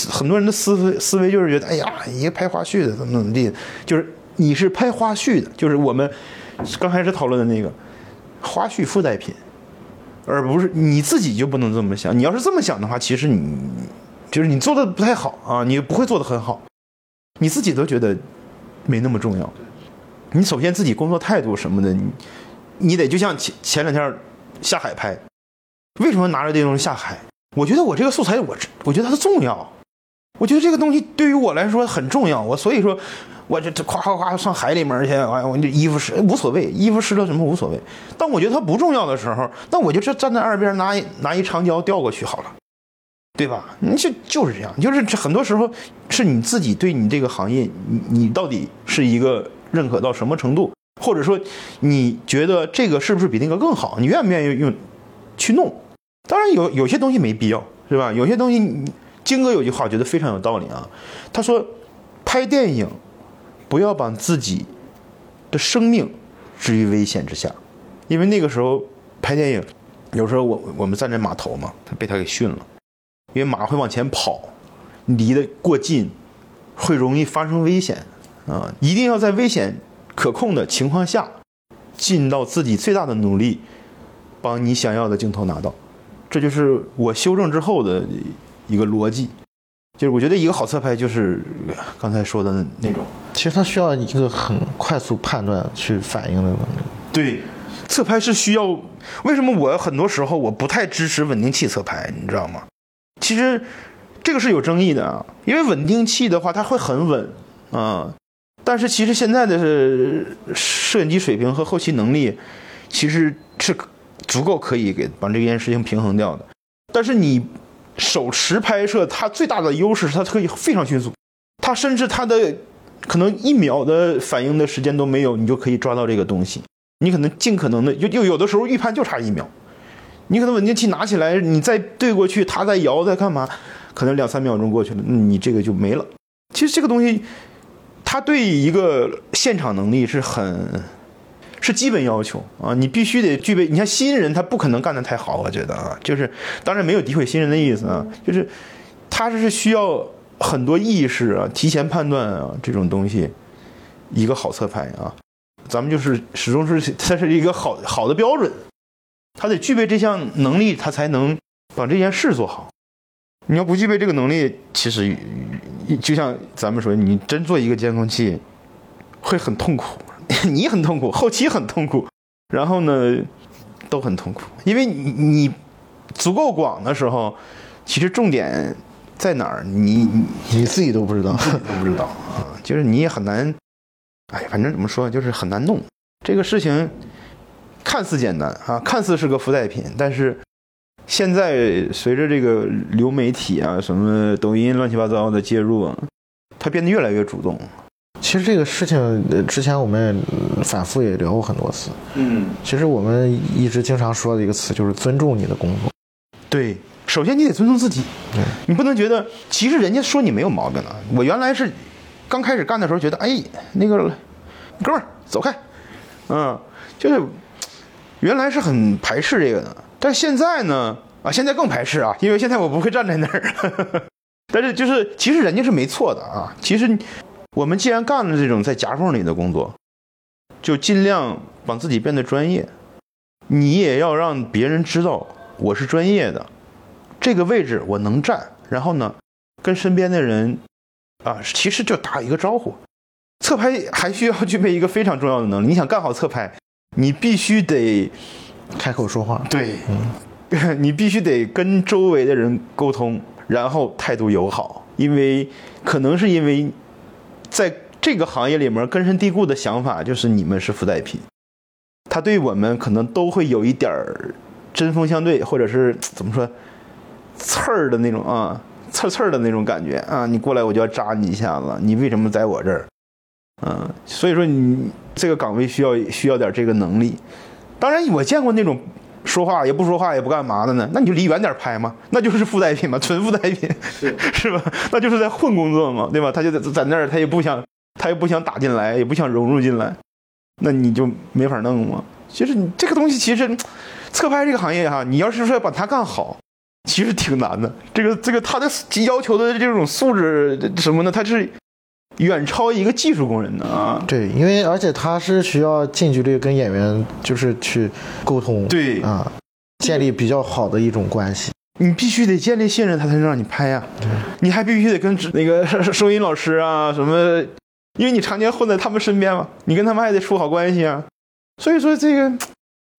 Speaker 1: 很多人的思维思维就是觉得，哎呀，一个拍花絮的怎么怎么地，就是你是拍花絮的，就是我们。刚开始讨论的那个花絮附带品，而不是你自己就不能这么想。你要是这么想的话，其实你就是你做的不太好啊，你不会做的很好，你自己都觉得没那么重要。你首先自己工作态度什么的，你你得就像前前两天下海拍，为什么拿着这东西下海？我觉得我这个素材我我觉得它重要，我觉得这个东西对于我来说很重要，我所以说。我这这夸夸夸上海里面去，哎，我这衣服湿无所谓，衣服湿了什么无所谓。但我觉得它不重要的时候，那我就这站在岸边拿一拿一长胶吊过去好了，对吧？你就就是这样，就是很多时候是你自己对你这个行业，你你到底是一个认可到什么程度，或者说你觉得这个是不是比那个更好？你愿不愿意用去弄？当然有有些东西没必要，是吧？有些东西你，金哥有句话我觉得非常有道理啊，他说拍电影。不要把自己的生命置于危险之下，因为那个时候拍电影，有时候我我们站在码头嘛，他被他给训了，因为马会往前跑，离得过近，会容易发生危险啊！一定要在危险可控的情况下，尽到自己最大的努力，把你想要的镜头拿到，这就是我修正之后的一个逻辑。就是我觉得一个好侧拍就是刚才说的那种，
Speaker 2: 其实它需要一个很快速判断去反应的能力。
Speaker 1: 对，侧拍是需要。为什么我很多时候我不太支持稳定器侧拍？你知道吗？其实这个是有争议的啊，因为稳定器的话它会很稳啊，但是其实现在的摄影机水平和后期能力其实是足够可以给把这件事情平衡掉的，但是你。手持拍摄，它最大的优势是它可以非常迅速，它甚至它的可能一秒的反应的时间都没有，你就可以抓到这个东西。你可能尽可能的，就就有的时候预判就差一秒，你可能稳定器拿起来，你再对过去，它在摇在干嘛？可能两三秒钟过去了，你这个就没了。其实这个东西，它对一个现场能力是很。是基本要求啊，你必须得具备。你像新人，他不可能干得太好，我觉得啊，就是当然没有诋毁新人的意思啊，就是他是需要很多意识啊、提前判断啊这种东西，一个好侧拍啊，咱们就是始终是它是一个好好的标准，他得具备这项能力，他才能把这件事做好。你要不具备这个能力，其实就像咱们说，你真做一个监控器，会很痛苦。你很痛苦，后期很痛苦，然后呢，都很痛苦，因为你你足够广的时候，其实重点在哪儿，你
Speaker 2: 你自己都不知道，
Speaker 1: 都不知道。啊，就是你也很难，哎，反正怎么说，就是很难弄。这个事情，看似简单啊，看似是个附带品，但是现在随着这个流媒体啊，什么抖音乱七八糟的介入啊，它变得越来越主动。
Speaker 2: 其实这个事情之前我们也反复也聊过很多次。嗯，其实我们一直经常说的一个词就是尊重你的工作。
Speaker 1: 对，首先你得尊重自己。
Speaker 2: 对，
Speaker 1: 你不能觉得其实人家说你没有毛病了。我原来是刚开始干的时候觉得，哎，那个哥们儿走开，嗯，就是原来是很排斥这个的。但现在呢，啊，现在更排斥啊，因为现在我不会站在那儿。但是就是其实人家是没错的啊，其实。我们既然干了这种在夹缝里的工作，就尽量把自己变得专业。你也要让别人知道我是专业的，这个位置我能站。然后呢，跟身边的人啊，其实就打一个招呼。侧拍还需要具备一个非常重要的能力。你想干好侧拍，你必须得
Speaker 2: 开口说话。
Speaker 1: 对，你必须得跟周围的人沟通，然后态度友好。因为可能是因为在这个行业里面根深蒂固的想法就是你们是附带品，他对我们可能都会有一点儿针锋相对，或者是 怎么说刺儿的那种啊，刺刺儿的那种感觉啊，你过来我就要扎你一下子，你为什么在我这儿？嗯，所以说你这个岗位需要需要点这个能力。当然，我见过那种说话也不说话也不干嘛的呢，那你就离远点拍嘛，那就是附带品嘛，纯附带品，是是吧？那就是在混工作嘛，对吧？他就在在那儿，他也不想，他也不想打进来，也不想融入进来，那你就没法弄嘛。其实你这个东西，其实侧拍这个行业哈，你要是说要把它干好，其实挺难的。这个这个他的要求的这种素质什么呢？他是远超一个技术工人的啊。
Speaker 2: 对，因为而且他是需要近距离跟演员就是去沟通，
Speaker 1: 对
Speaker 2: 啊，建立比较好的一种关系。
Speaker 1: 你必须得建立信任，他才能让你拍呀。你还必须得跟那个收音老师啊什么，因为你常年混在他们身边嘛，你跟他们还得处好关系啊。所以说这个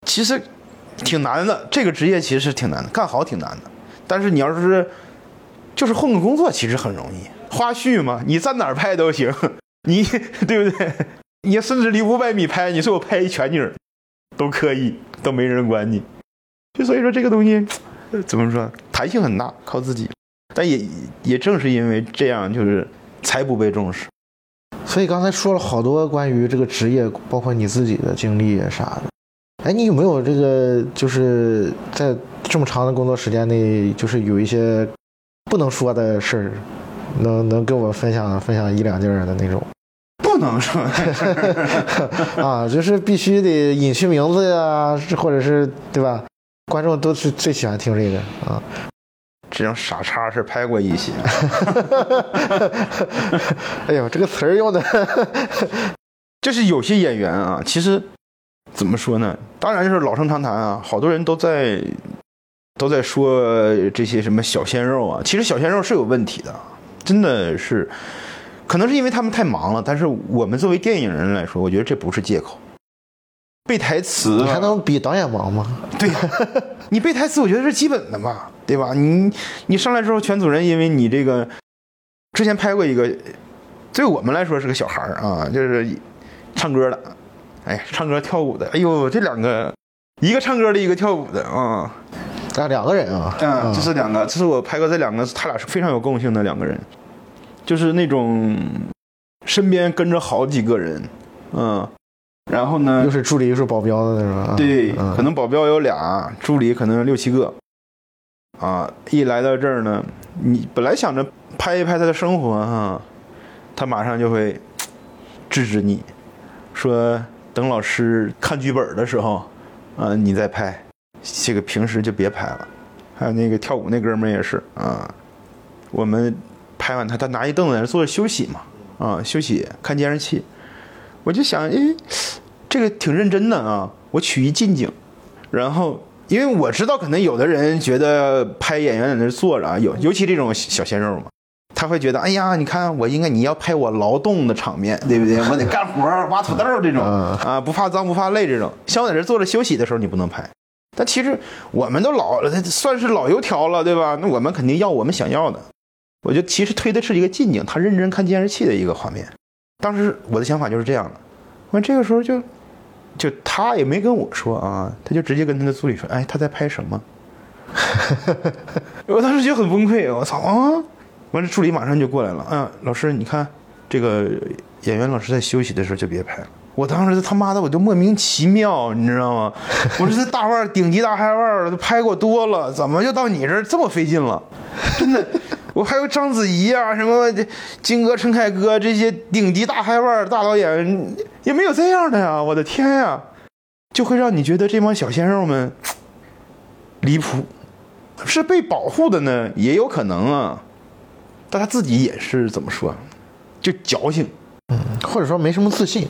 Speaker 1: 其实挺难的，这个职业其实是挺难的，干好挺难的。但是你要是就是混个工作，其实很容易。花絮嘛，你在哪儿拍都行，你 对不对？你甚至离五百米拍，你说我拍一全景都可以，都没人管你。就所以说这个东西怎么说，弹性很大，靠自己。但也也正是因为这样，就是才不被重视。
Speaker 2: 所以刚才说了好多关于这个职业，包括你自己的经历啥的。哎，你有没有这个就是在这么长的工作时间内，就是有一些不能说的事儿，能能跟我分享分享一两件的那种？
Speaker 1: 不能说
Speaker 2: 啊，就是必须得隐去名字呀，或者是对吧？观众都是最喜欢听这个啊。
Speaker 1: 这种傻叉是拍过一些。
Speaker 2: 哎呦，这个词儿用的，
Speaker 1: 就是有些演员啊，其实怎么说呢？当然就是老生常谈啊，好多人都在都在说这些什么小鲜肉啊。其实小鲜肉是有问题的，真的是，可能是因为他们太忙了。但是我们作为电影人来说，我觉得这不是借口。背台词，
Speaker 2: 你还能比导演忙吗？
Speaker 1: 对呀，你背台词，我觉得是基本的嘛，对吧？你你上来之后，全组人因为你这个之前拍过一个，对我们来说是个小孩儿啊，就是唱歌的，哎，唱歌跳舞的，哎呦，这两个，一个唱歌的，一个跳舞的啊，
Speaker 2: 啊，两个人啊，
Speaker 1: 嗯，这是两个，这是我拍过这两个，他俩是非常有共性的两个人，就是那种身边跟着好几个人，嗯。然后呢？
Speaker 2: 又是助理又是保镖的是吧？
Speaker 1: 对，可能保镖有俩，助理可能有六七个。啊，一来到这儿呢，你本来想着拍一拍他的生活哈，他马上就会制止你，说等老师看剧本的时候，啊，你再拍，这个平时就别拍了。还有那个跳舞那哥们儿也是啊，我们拍完他，他拿一凳子在那坐着休息嘛，啊，休息看监视器。我就想，哎，这个挺认真的啊！我取一近景，然后因为我知道，可能有的人觉得拍演员在那坐着啊，有尤其这种小鲜肉嘛，他会觉得，哎呀，你看我应该你要拍我劳动的场面，对不对？我得干活挖土豆这种啊，不怕脏不怕累这种。像我在这坐着休息的时候，你不能拍。但其实我们都老了，算是老油条了，对吧？那我们肯定要我们想要的。我觉得其实推的是一个近景，他认真看监视器的一个画面。当时我的想法就是这样的，完这个时候就，就他也没跟我说啊，他就直接跟他的助理说，哎，他在拍什么？我当时就很崩溃，我操啊！完了，助理马上就过来了，啊，老师，你看这个演员老师在休息的时候就别拍了。我当时他妈的我就莫名其妙，你知道吗？我说这大腕顶级大嗨腕都拍过多了，怎么就到你这儿这么费劲了？真的。我还有章子怡啊，什么金哥、陈凯歌这些顶级大嗨腕大导演，也没有这样的呀！我的天呀，就会让你觉得这帮小鲜肉们离谱，是被保护的呢，也有可能啊。但他自己也是怎么说，就矫情，
Speaker 2: 嗯，或者说没什么自信。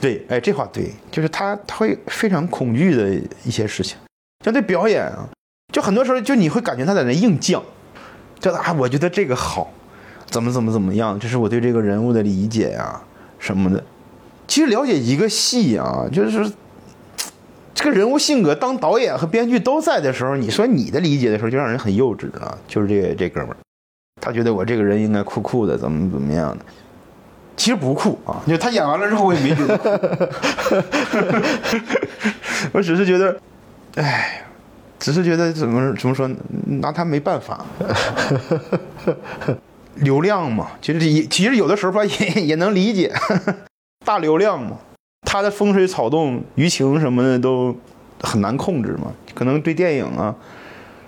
Speaker 1: 对，哎，这话对，就是他他会非常恐惧的一些事情，像对表演啊，就很多时候就你会感觉他在那硬犟。就啊，我觉得这个好，怎么怎么怎么样，这是我对这个人物的理解呀，什么的。其实了解一个戏啊，就是这个人物性格，当导演和编剧都在的时候，你说你的理解的时候，就让人很幼稚啊。就是这个这哥们儿，他觉得我这个人应该酷酷的，怎么怎么样的。其实不酷啊，就他演完了之后，我也没觉得。酷，我只是觉得，哎，只是觉得怎么怎么说，拿他没办法。流量嘛，其实也其实有的时候吧也也能理解，大流量嘛，他的风吹草动、舆情什么的都很难控制嘛，可能对电影啊，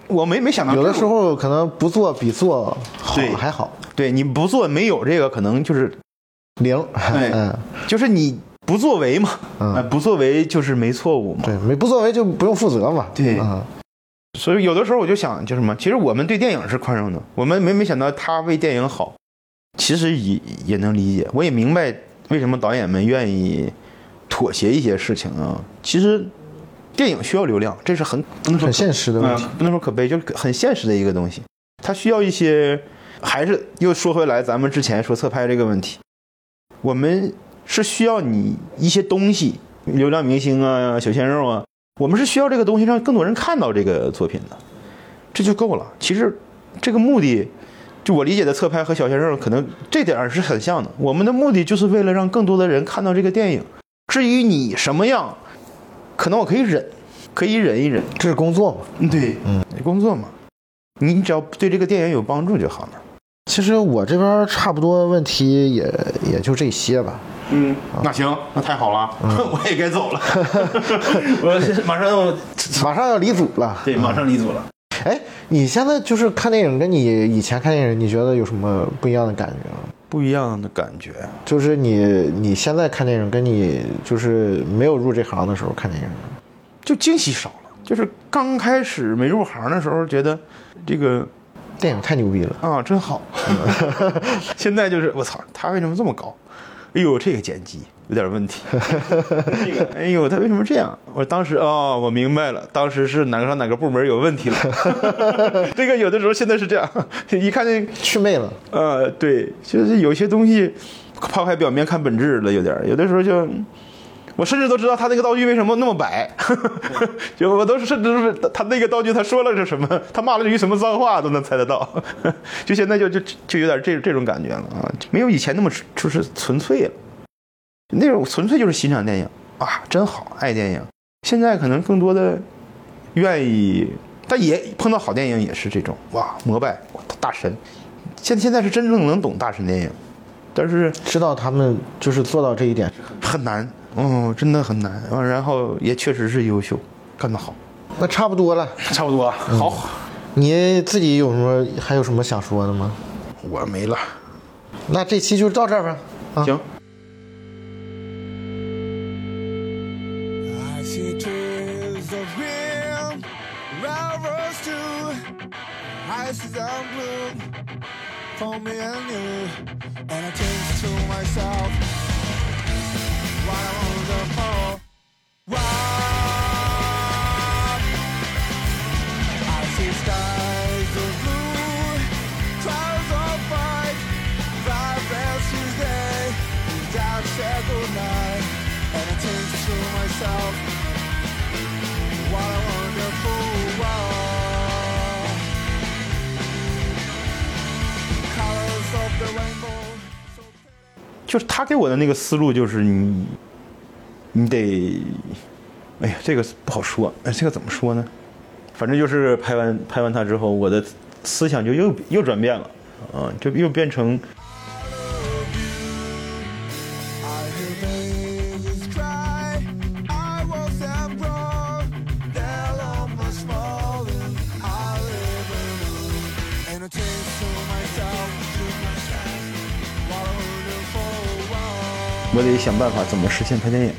Speaker 1: 我没没想到
Speaker 2: 有的时候可能不做比做好
Speaker 1: 对
Speaker 2: 还好，
Speaker 1: 对你不做没有这个，可能就是
Speaker 2: 零，
Speaker 1: 对
Speaker 2: 嗯，
Speaker 1: 就是你不作为嘛，
Speaker 2: 嗯。
Speaker 1: 呃不作为就是没错误嘛。
Speaker 2: 对，没不作为就不用负责嘛，
Speaker 1: 对。
Speaker 2: 嗯，
Speaker 1: 所以有的时候我就想，就什么，其实我们对电影是宽容的，我们没没想到他为电影好，其实也也能理解，我也明白为什么导演们愿意妥协一些事情啊。其实电影需要流量，这是很不能说
Speaker 2: 很现实的问题。
Speaker 1: 嗯不能说可悲，就是很现实的一个东西。它需要一些，还是又说回来，咱们之前说侧拍这个问题，我们是需要你一些东西，流量明星啊、小鲜肉啊，我们是需要这个东西让更多人看到这个作品的，这就够了。其实这个目的，就我理解的侧拍和小鲜肉可能这点儿是很像的。我们的目的就是为了让更多的人看到这个电影。至于你什么样，可能我可以忍，可以忍一忍。
Speaker 2: 这是工作嘛。
Speaker 1: 嗯，对，嗯，工作嘛，你只要对这个电影有帮助就好了。
Speaker 2: 其实我这边差不多问题也也就这些吧。
Speaker 1: 嗯，那行，那太好了，我也该走了，我马上要
Speaker 2: 马上要离组了，
Speaker 1: 对，马上离组了。
Speaker 2: 哎，你现在就是看电影，跟你以前看电影，你觉得有什么不一样的感觉吗？
Speaker 1: 不一样的感觉，
Speaker 2: 就是你你现在看电影，跟你就是没有入这行的时候看电影，
Speaker 1: 就惊喜少了。就是刚开始没入行的时候，觉得这个
Speaker 2: 电影太牛逼了。
Speaker 1: 啊真好，现在就是我操，他为什么这么高？哎呦，这个剪辑有点问题。这个，哎呦，他为什么这样？我当时哦，我明白了，当时是哪个哪个部门有问题了。这个有的时候现在是这样，一看那
Speaker 2: 祛魅了，
Speaker 1: 呃，对，就是有些东西抛开表面看本质了，有点有的时候就，我甚至都知道他那个道具为什么那么白，就我都是甚至是他那个道具他说了是什么，他骂了句什么脏话都能猜得到，就现在就就就有点这这种感觉了啊，没有以前那么就是纯粹了，那种纯粹就是欣赏电影啊，真好，爱电影。现在可能更多的愿意，但也碰到好电影也是这种哇膜拜哇大神，现现在是真正能懂大神电影，但是
Speaker 2: 知道他们就是做到这一点。很
Speaker 1: 难，哦，真的很难。啊然后也确实是优秀，干得好，
Speaker 2: 那差不多了，
Speaker 1: 差不多好，
Speaker 2: 你自己有什么还有什么想说的吗？
Speaker 1: 我没了，
Speaker 2: 那这期就到这儿吧。啊，
Speaker 1: 行。
Speaker 3: I see tears of green, rivers too, ices and blue for me and you. And I think to myself,
Speaker 1: 就是他给我的那个思路就是你，你得，哎呀，这个不好说，哎，这个怎么说呢？反正就是拍完拍完他之后，我的思想就又又转变了，啊，就又变成我得想办法怎么实现拍电影。